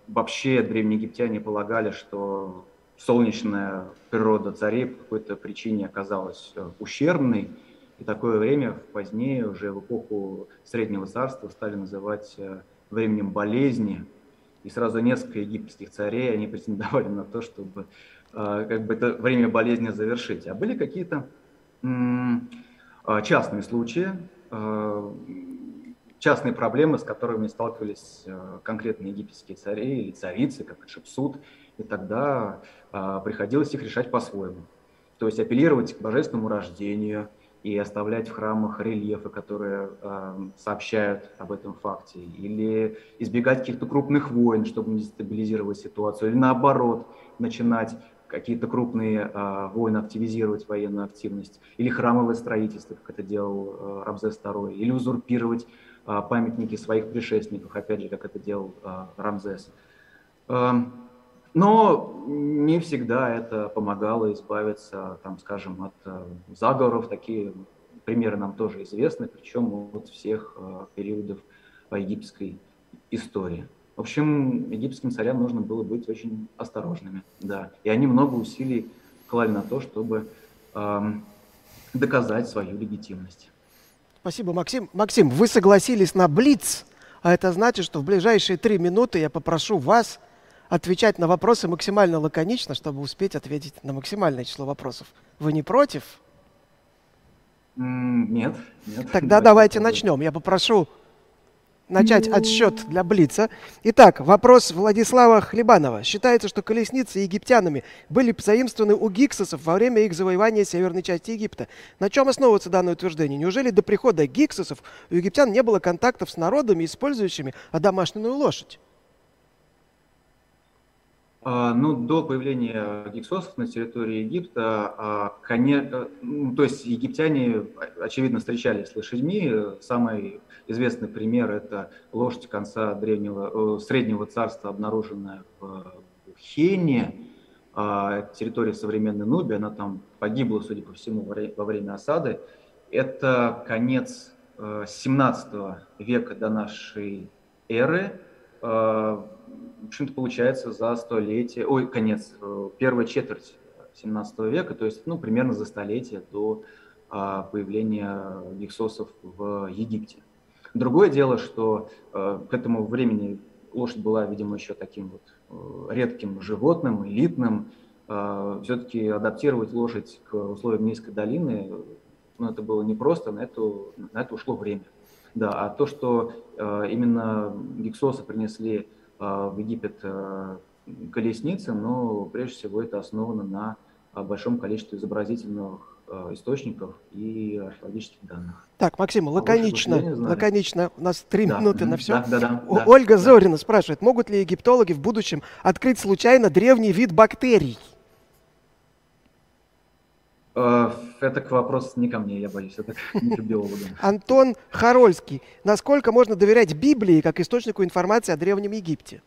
вообще древние египтяне полагали, что солнечная природа царей по какой-то причине оказалась ущербной. И такое время позднее, уже в эпоху Среднего Царства, стали называть временем болезни, и сразу несколько египетских царей, они претендовали на то, чтобы э, как бы это время болезни завершить. А были какие-то э, частные случаи, э, частные проблемы, с которыми сталкивались конкретные египетские цари или царицы, как Шепсут, и тогда приходилось их решать по-своему. То есть апеллировать к божественному рождению и оставлять в храмах рельефы, которые э, сообщают об этом факте, или избегать каких-то крупных войн, чтобы не дестабилизировать ситуацию, или наоборот начинать какие-то крупные э, войны, активизировать военную активность, или храмовое строительство, как это делал э, Рамзес II, или узурпировать э, памятники своих предшественников, опять же, как это делал э, Рамзес. Э, но не всегда это помогало избавиться, там, скажем, от э, заговоров. Такие примеры нам тоже известны, причем от всех э, периодов египетской истории. В общем, египетским царям нужно было быть очень осторожными, да. И они много усилий клали на то, чтобы э, доказать свою легитимность. Спасибо, Максим. Максим, вы согласились на Блиц, а это значит, что в ближайшие три минуты я попрошу вас отвечать на вопросы максимально лаконично, чтобы успеть ответить на максимальное число вопросов. Вы не против? Нет, нет. Тогда давайте начнем. Я попрошу начать отсчет для Блица. Итак, вопрос Владислава Хлебанова. Считается, что колесницы египтянами были заимствованы у гиксосов во время их завоевания северной части Египта. На чем основывается данное утверждение? Неужели до прихода гиксосов у египтян не было контактов с народами, использующими одомашненную лошадь? А, ну, до появления гиксосов на территории Египта, а, конечно, ну, то есть египтяне, очевидно, встречались с лошадьми. Самый известный пример – это лошадь конца древнего, среднего царства, обнаруженная в Хене, а, территория современной Нубии. Она там погибла, судя по всему, во время осады. Это конец 17 века до нашей эры в общем-то, получается за столетие, ой, конец, э, первая четверть 17 века, то есть, ну, примерно за столетие до а, появления гексосов в Египте. Другое дело, что а, к этому времени лошадь была, видимо, еще таким вот редким животным, элитным. Все-таки адаптировать лошадь к условиям низкой долины, ну, это было непросто, на это, на это ушло время. Да, а то, что э, именно гексосы принесли в Египет а, колесницы, но прежде всего это основано на а, большом количестве изобразительных источников и археологических данных. Так, Максим, лаконично, а лаконично, у нас три да. минуты на все. Да, да, да, да, Ольга да. Зорина спрашивает, могут ли египтологи в будущем открыть случайно древний вид бактерий? Это к вопросу не ко мне, я боюсь, это не к биологам. Антон Харольский. Насколько можно доверять Библии как источнику информации о Древнем Египте?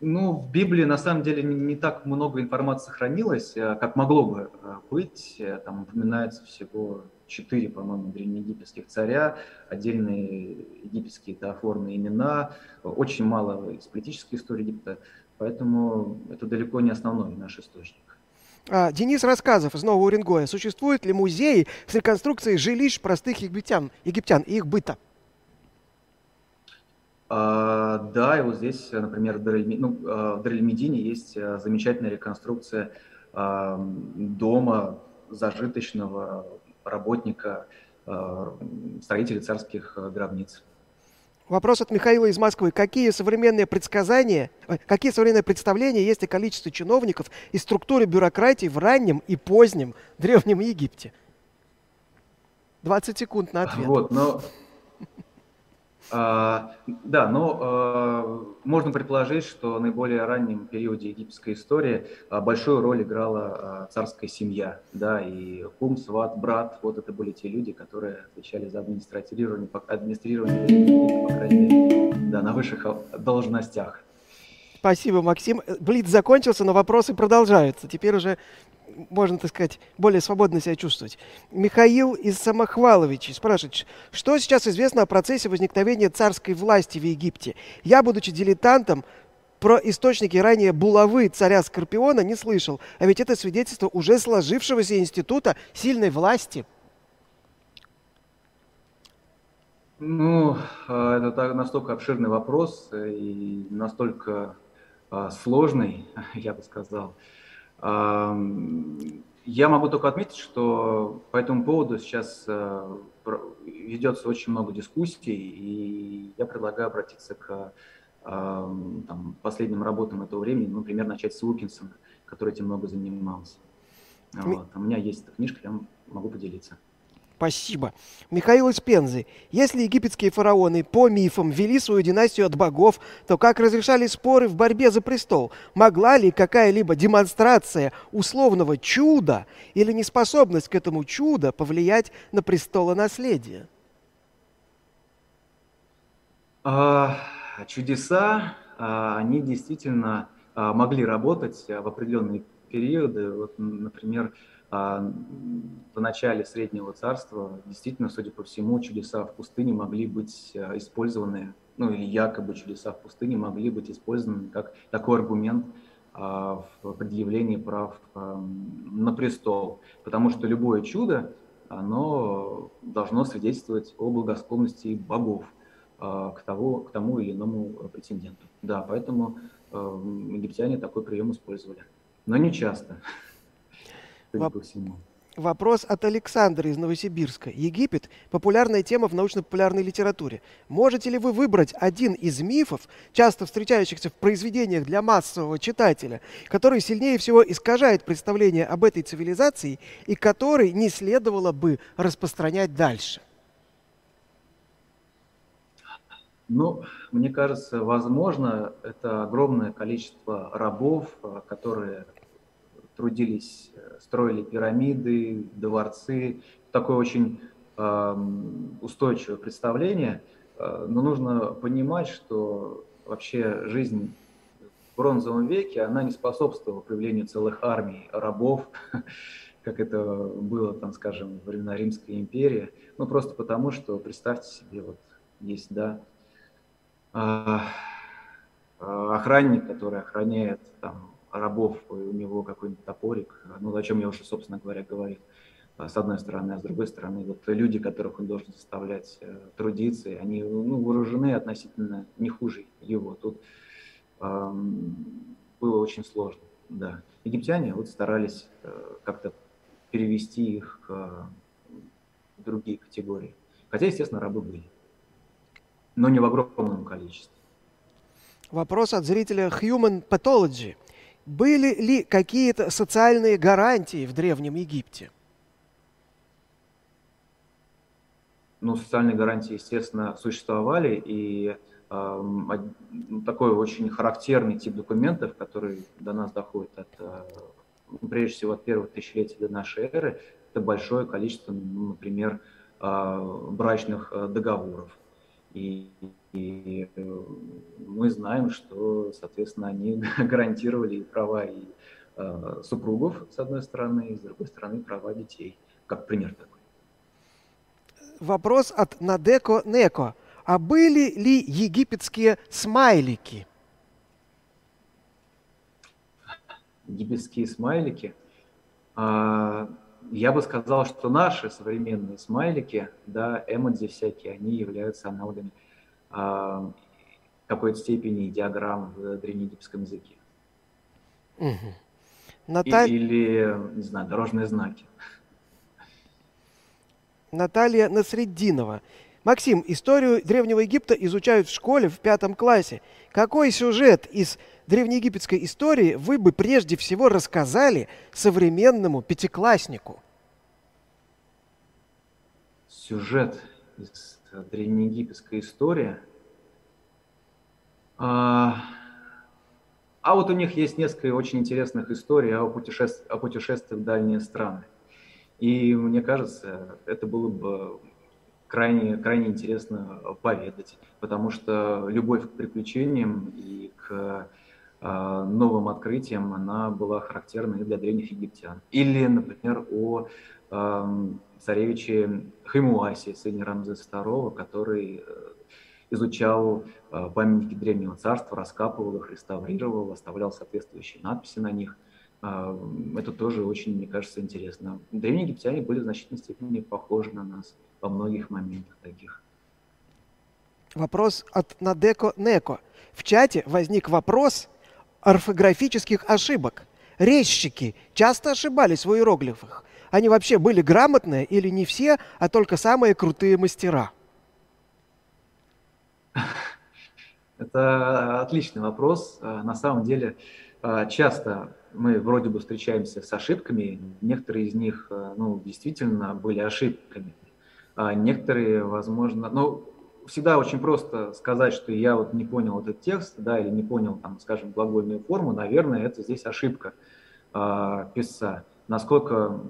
Ну, в Библии на самом деле не так много информации сохранилось, э, как могло бы э, быть. Э, там упоминается всего четыре, по-моему, древнеегипетских царя, отдельные египетские теофорные имена, очень мало из политической истории Египта, поэтому это далеко не основной наш источник. А, Денис Рассказов из Нового Уренгоя. Существуют ли музеи с реконструкцией жилищ простых египтян, египтян и их быта? А, да, и вот здесь, например, в Дарельмедине ну, а, есть а, замечательная реконструкция а, дома зажиточного работника, строителя царских гробниц. Вопрос от Михаила из Москвы. Какие современные предсказания, какие современные представления есть о количестве чиновников и структуре бюрократии в раннем и позднем Древнем Египте? 20 секунд на ответ. Вот, но а, да, но а, можно предположить, что в наиболее раннем периоде египетской истории а, большую роль играла а, царская семья, да, и кум, сват, брат, вот это были те люди, которые отвечали за администрирование, администрирование по крайней мере, да, на высших должностях. Спасибо, Максим. Блиц закончился, но вопросы продолжаются. Теперь уже можно, так сказать, более свободно себя чувствовать. Михаил из Самохваловичей спрашивает, что сейчас известно о процессе возникновения царской власти в Египте? Я, будучи дилетантом, про источники ранее булавы царя Скорпиона не слышал, а ведь это свидетельство уже сложившегося института сильной власти. Ну, а, это настолько обширный вопрос и настолько а, сложный, я бы сказал. Я могу только отметить, что по этому поводу сейчас э, ведется очень много дискуссий, и я предлагаю обратиться к там, последним работам этого времени, ну, например, начать с Уилкинсона, который этим много занимался. Вот. У меня есть эта книжка, я могу поделиться. Спасибо. Михаил из Пензы. Если египетские фараоны по мифам вели свою династию от богов, то как разрешали споры в борьбе за престол? Могла ли какая-либо демонстрация условного чуда или неспособность к этому чуду повлиять на престолонаследие? А, чудеса, а, они действительно а, могли работать в определенные периоды. Вот, например, в начале Среднего Царства действительно, судя по всему, чудеса в пустыне могли быть э, использованы, ну или якобы чудеса в пустыне могли быть использованы как такой аргумент а, в предъявлении прав а, на престол. Потому что любое чудо, оно должно свидетельствовать о благосклонности богов к, того, к тому или иному претенденту. Да, поэтому э, египтяне такой прием использовали. Но не часто всему. Вопрос от Александра из Новосибирска. Египет – популярная тема в научно-популярной литературе. Можете ли вы выбрать один из мифов, часто встречающихся в произведениях для массового читателя, который сильнее всего искажает представление об этой цивилизации и который не следовало бы распространять дальше? Ну, мне кажется, возможно, это огромное количество рабов, которые трудились, э, строили пирамиды, дворцы. Такое очень устойчивое представление. Э, но нужно понимать, что вообще жизнь в бронзовом веке, она не способствовала появлению целых армий рабов, как это было, там, скажем, во времена Римской империи. Ну, просто потому, что, представьте себе, вот есть, да, а, а, охранник, который охраняет там рабов, у него какой-нибудь топорик, ну, о чем я уже, собственно говоря, говорил, а, с одной стороны, а с другой стороны, вот люди, которых он должен заставлять э, трудиться, они ну, вооружены относительно не хуже его. Тут эм, было очень сложно, да. Египтяне вот старались э, как-то перевести их к э, другие категории. Хотя, естественно, рабы были, но не в огромном количестве. Вопрос от зрителя Human Pathology. Были ли какие-то социальные гарантии в Древнем Египте? Ну, социальные гарантии, естественно, существовали, и э, такой очень характерный тип документов, который до нас доходит от, э, прежде всего, от первых тысячелетий до нашей эры, это большое количество, ну, например, э, брачных э, договоров. И и э, мы знаем, что, соответственно, они гарантировали права и э, супругов, с одной стороны, и с другой стороны, права детей, как пример такой. Вопрос от Надеко Неко. А были ли египетские смайлики? Египетские смайлики? А, я бы сказал, что наши современные смайлики, да, эмодзи всякие, они являются аналогами в какой-то степени диаграмм в древнеегипетском языке. Угу. Наталь... Или, не знаю, дорожные знаки. Наталья Насреддинова. Максим, историю Древнего Египта изучают в школе в пятом классе. Какой сюжет из древнеегипетской истории вы бы прежде всего рассказали современному пятикласснику? Сюжет из древнеегипетская история. А, а вот у них есть несколько очень интересных историй о, путешествиях, о путешествиях в дальние страны. И мне кажется, это было бы крайне, крайне интересно поведать, потому что любовь к приключениям и к э, новым открытиям, она была характерна и для древних египтян. Или, например, о царевиче Хаймуасе, сыне Рамзеса II, который э, изучал э, памятники Древнего Царства, раскапывал их, реставрировал, оставлял соответствующие надписи на них. Э, это тоже очень, мне кажется, интересно. Древние египтяне были в значительной степени похожи на нас во многих моментах таких. Вопрос от Надеко Неко. В чате возник вопрос орфографических ошибок. резчики часто ошибались в иероглифах. Они вообще были грамотные или не все, а только самые крутые мастера? Это отличный вопрос. На самом деле, часто мы вроде бы встречаемся с ошибками, некоторые из них ну, действительно были ошибками, а некоторые, возможно, ну, всегда очень просто сказать, что я вот не понял этот текст, да, или не понял, там, скажем, глагольную форму, наверное, это здесь ошибка э, писца. Насколько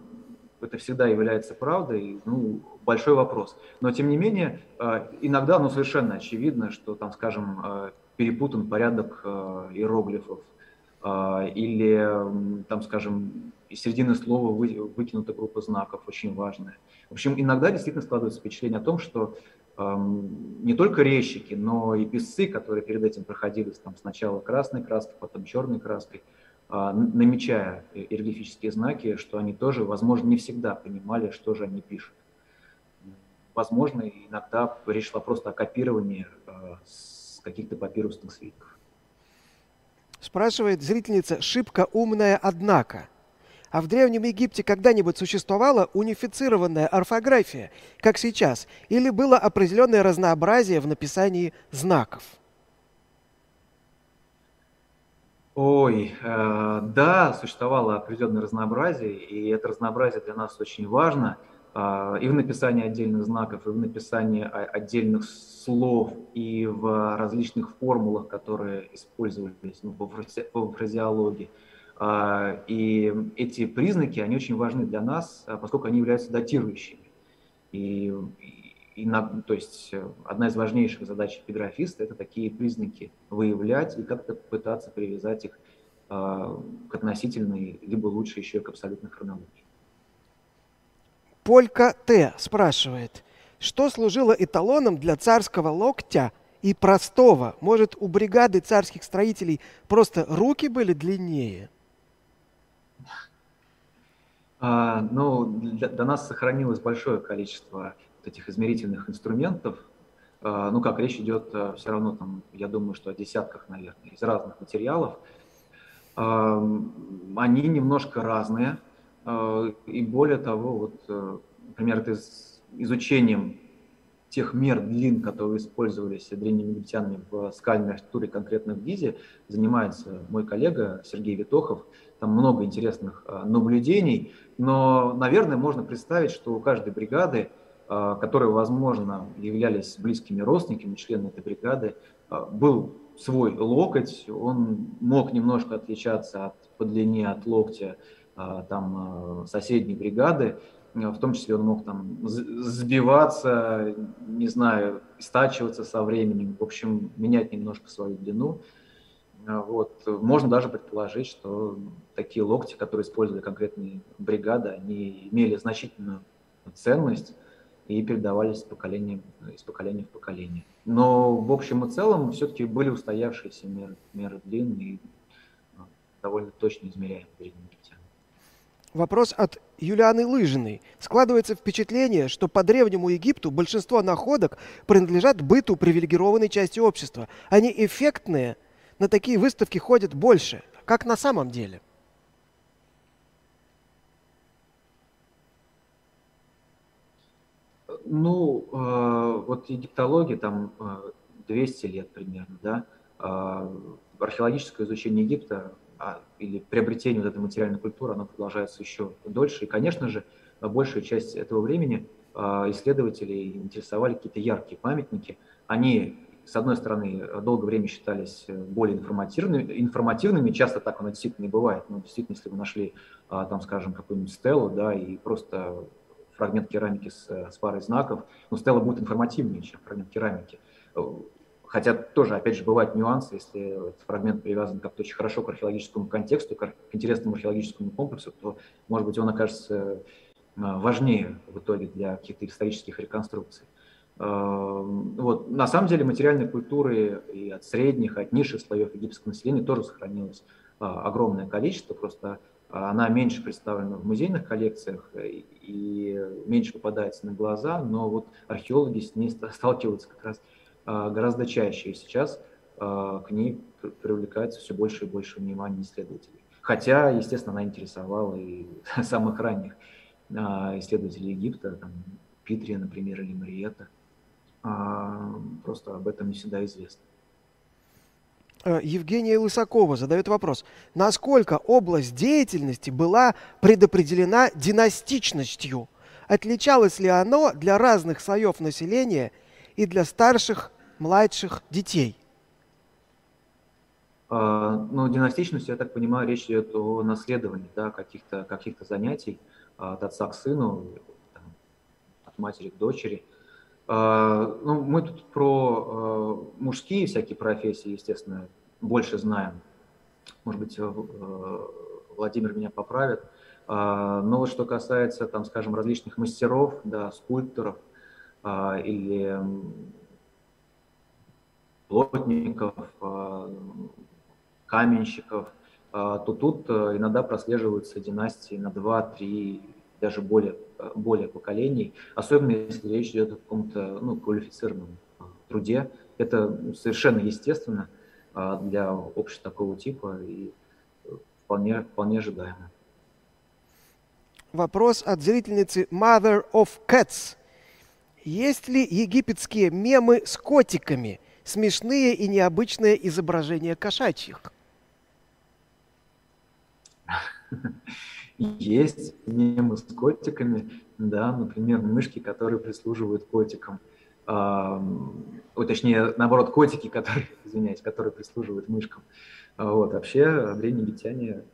это всегда является правдой, ну, большой вопрос. Но, тем не менее, э, иногда, ну, совершенно очевидно, что, там, скажем, э, перепутан порядок э, иероглифов, или, там, скажем, из середины слова вы, выкинута группа знаков, очень важная. В общем, иногда действительно складывается впечатление о том, что не только резчики, но и писцы, которые перед этим проходились там сначала красной краской, потом черной краской, намечая иероглифические знаки, что они тоже, возможно, не всегда понимали, что же они пишут. Возможно, иногда речь шла просто о копировании а, с каких-то папирусных свитков. Спрашивает зрительница «Шибко умная, однако». А в Древнем Египте когда-нибудь существовала унифицированная орфография, как сейчас, или было определенное разнообразие в написании знаков? Ой, э, да, существовало определенное разнообразие, и это разнообразие для нас очень важно э, и в написании отдельных знаков, и в написании отдельных слов, и в различных формулах, которые использовались ну, в фразеологии. А, и эти признаки, они очень важны для нас, а, поскольку они являются датирующими. И, и на, то есть одна из важнейших задач эпиграфиста – это такие признаки выявлять и как-то пытаться привязать их э, к относительной, либо лучше еще к абсолютной хронологии. Полька Т. спрашивает, что служило эталоном для царского локтя и простого? Может, у бригады царских строителей просто руки были длиннее? А, ну, для, до нас сохранилось большое количество этих измерительных инструментов. А, ну, как речь идет а, все равно, там, я думаю, что о десятках, наверное, из разных материалов. А, они немножко разные. И более того, вот, например, это из, изучением тех мер длин, которые использовались древними египтянами в скальной архитектуре, конкретно в Гизе, занимается мой коллега Сергей Витохов. Там много интересных наблюдений. Но, наверное, можно представить, что у каждой бригады, которые, возможно, являлись близкими родственниками, членами этой бригады, а, был свой локоть, он мог немножко отличаться от, по длине от локтя а, там, соседней бригады, в том числе он мог там сбиваться, не знаю, стачиваться со временем, в общем, менять немножко свою длину. А, вот. Можно даже предположить, что такие локти, которые использовали конкретные бригады, они имели значительную ценность и передавались из поколения, из поколения в поколение. Но в общем и целом все-таки были устоявшиеся меры, меры длин и а, довольно точно измеряемые перед египтянами. Вопрос от Юлианы Лыжиной. Складывается впечатление, что по Древнему Египту большинство находок принадлежат быту привилегированной части общества. Они эффектные – на такие выставки ходят больше. Как на самом деле? Ну, э, вот египтология там э, 200 лет примерно, да. Э, археологическое изучение Египта а, или приобретение вот этой материальной культуры, оно продолжается еще дольше. И, конечно же, большая часть этого времени э, исследователей интересовали какие-то яркие памятники. Они с одной стороны, долгое время считались э, более информативными, информативными, часто так оно действительно не бывает, но действительно, если вы нашли, а, там, скажем, какую-нибудь стелу, да, и просто фрагмент керамики с, э, с парой знаков, ну, стела будет информативнее, чем фрагмент керамики. Э, хотя тоже, опять же, бывают нюансы, если этот фрагмент привязан как-то очень хорошо к археологическому контексту, к интересному археологическому комплексу, то, может быть, он окажется важнее в итоге для каких-то исторических реконструкций. Вот. На самом деле материальной культуры и от средних, от низших слоев египетского населения тоже сохранилось огромное количество, просто она меньше представлена в музейных коллекциях меньше попадается на глаза, но вот археологи с ней сталкиваются как раз а, гораздо чаще, и сейчас к ней привлекается все больше и больше внимания исследователей. Хотя, естественно, она интересовала и самых ранних а, исследователей Египта, там, Питрия, например, или Мариетта. А, просто об этом не всегда известно. Э, Евгения Лысакова задает вопрос. Насколько область деятельности была предопределена династичностью? Отличалось ли оно для разных слоев населения и для старших, младших детей? А, ну, династичность, я так понимаю, речь идет о наследовании да, каких-то каких занятий от отца к сыну, от матери к дочери. А, ну, мы тут про а, мужские всякие профессии, естественно, больше знаем. Может быть, э, Владимир меня поправит. Но вот что касается, там, скажем, различных мастеров, да, скульпторов или плотников, каменщиков, а, то тут иногда прослеживаются династии на 2-3, даже более, более поколений, особенно если речь идет о каком-то ну, квалифицированном а, труде. Это совершенно естественно а, для общества такого типа и вполне, вполне ожидаемо. Вопрос от зрительницы Mother of Cats. Есть ли египетские мемы с котиками? Смешные и необычные изображения кошачьих? Есть мемы с котиками, да, например, мышки, которые прислуживают котикам. А, точнее, наоборот, котики, которые, извиняюсь, которые прислуживают мышкам. Вот, вообще, древние египтяне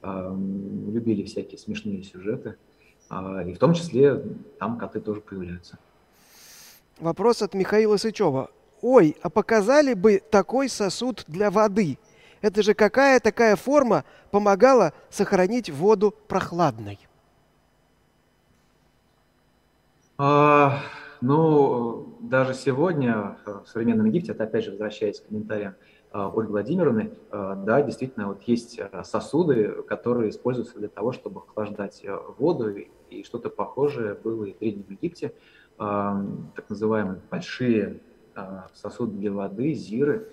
а, любили всякие смешные сюжеты, а, и в том числе там коты тоже появляются. Вопрос от Михаила Сычева. Ой, а показали бы такой сосуд для воды – это же какая такая форма помогала сохранить воду прохладной? А, ну, даже сегодня в современном Египте, это опять же возвращаясь к комментариям а, Ольги Владимировны, а, да, действительно, вот есть сосуды, которые используются для того, чтобы охлаждать воду, и что-то похожее было и в Древнем Египте, так называемые большие сосуды для воды, зиры,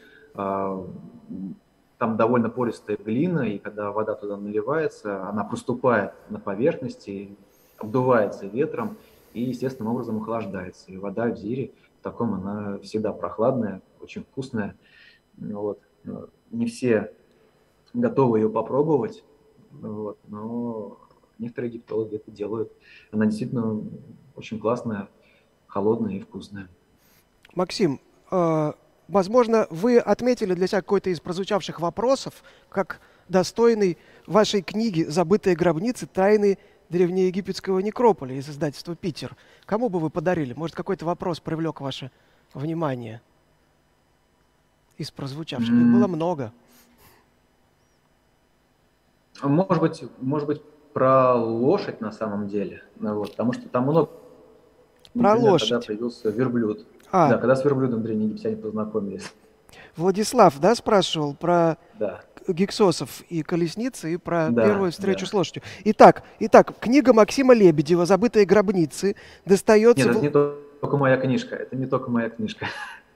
там довольно пористая глина, и когда вода туда наливается, она проступает на поверхности, обдувается ветром и естественным образом охлаждается. И вода в Зире в таком она всегда прохладная, очень вкусная. Вот. Не все готовы ее попробовать, вот, но некоторые египтологи это делают. Она действительно очень классная, холодная и вкусная. Максим, а, Возможно, вы отметили для себя какой-то из прозвучавших вопросов, как достойный вашей книги «Забытые гробницы. Тайны древнеегипетского некрополя» из издательства «Питер». Кому бы вы подарили? Может, какой-то вопрос привлек ваше внимание из прозвучавших? Их было много. Может быть, может быть, про лошадь на самом деле. Вот, потому что там много... Про Например, лошадь. Когда появился верблюд. А. Да, когда с верблюдом древние египтяне познакомились. Владислав, да, спрашивал про да. гиксосов и колесницы, и про да, первую встречу да. с лошадью. Итак, итак, книга Максима Лебедева «Забытые гробницы» достается... Нет, это не только моя книжка, это не только моя книжка.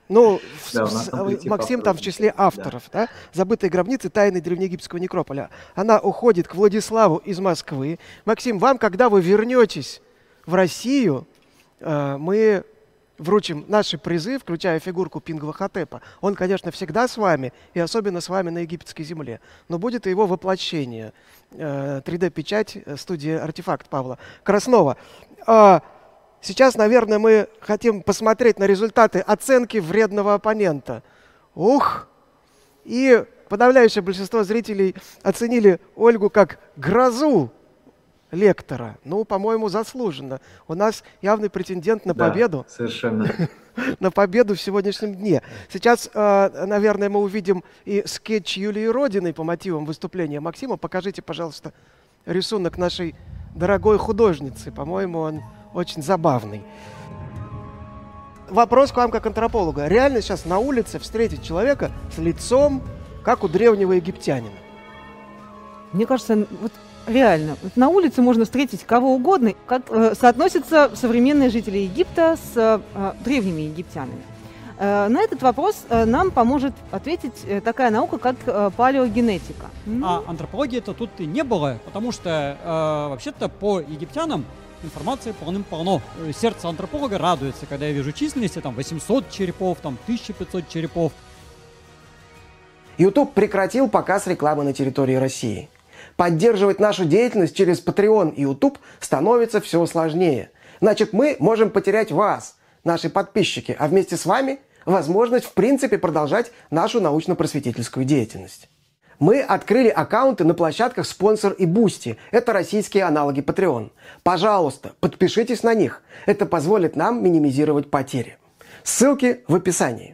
Ну, да, в, Максим там в числе авторов, да. да? «Забытые гробницы. Тайны древнеегипетского некрополя». Она уходит к Владиславу из Москвы. Максим, вам, когда вы вернетесь в Россию, э, мы вручим наши призы, включая фигурку Пингва Хатепа. Он, конечно, всегда с вами, и особенно с вами на египетской земле. Но будет и его воплощение. 3D-печать э, студии «Артефакт» Павла Краснова. А, сейчас, наверное, мы хотим посмотреть на результаты оценки вредного оппонента. Ух! И подавляющее большинство зрителей оценили Ольгу как грозу лектора. Ну, по-моему, заслуженно. У нас явный претендент на да, победу. Совершенно. на победу в сегодняшнем дне. Сейчас, э, наверное, мы увидим и скетч Юлии Родиной по мотивам выступления Максима. Покажите, пожалуйста, рисунок нашей дорогой художницы. По-моему, он очень забавный. Вопрос к вам как антрополога. Реально сейчас на улице встретить человека с лицом, как у древнего египтянина? Мне кажется, вот реально. На улице можно встретить кого угодно. Как э, соотносятся современные жители Египта с э, древними египтянами? Э, на этот вопрос э, нам поможет ответить э, такая наука, как палеогенетика. А антропологии-то тут и не было, потому что э, вообще-то по египтянам информации полным-полно. Сердце антрополога радуется, когда я вижу численности, там 800 черепов, там 1500 черепов. YouTube прекратил показ рекламы на территории России. Поддерживать нашу деятельность через Patreon и YouTube становится все сложнее. Значит, мы можем потерять вас, наши подписчики, а вместе с вами возможность в принципе продолжать нашу научно-просветительскую деятельность. Мы открыли аккаунты на площадках Sponsr и Boosty. Это российские аналоги Patreon. Пожалуйста, подпишитесь на них. Это позволит нам минимизировать потери. Ссылки в описании.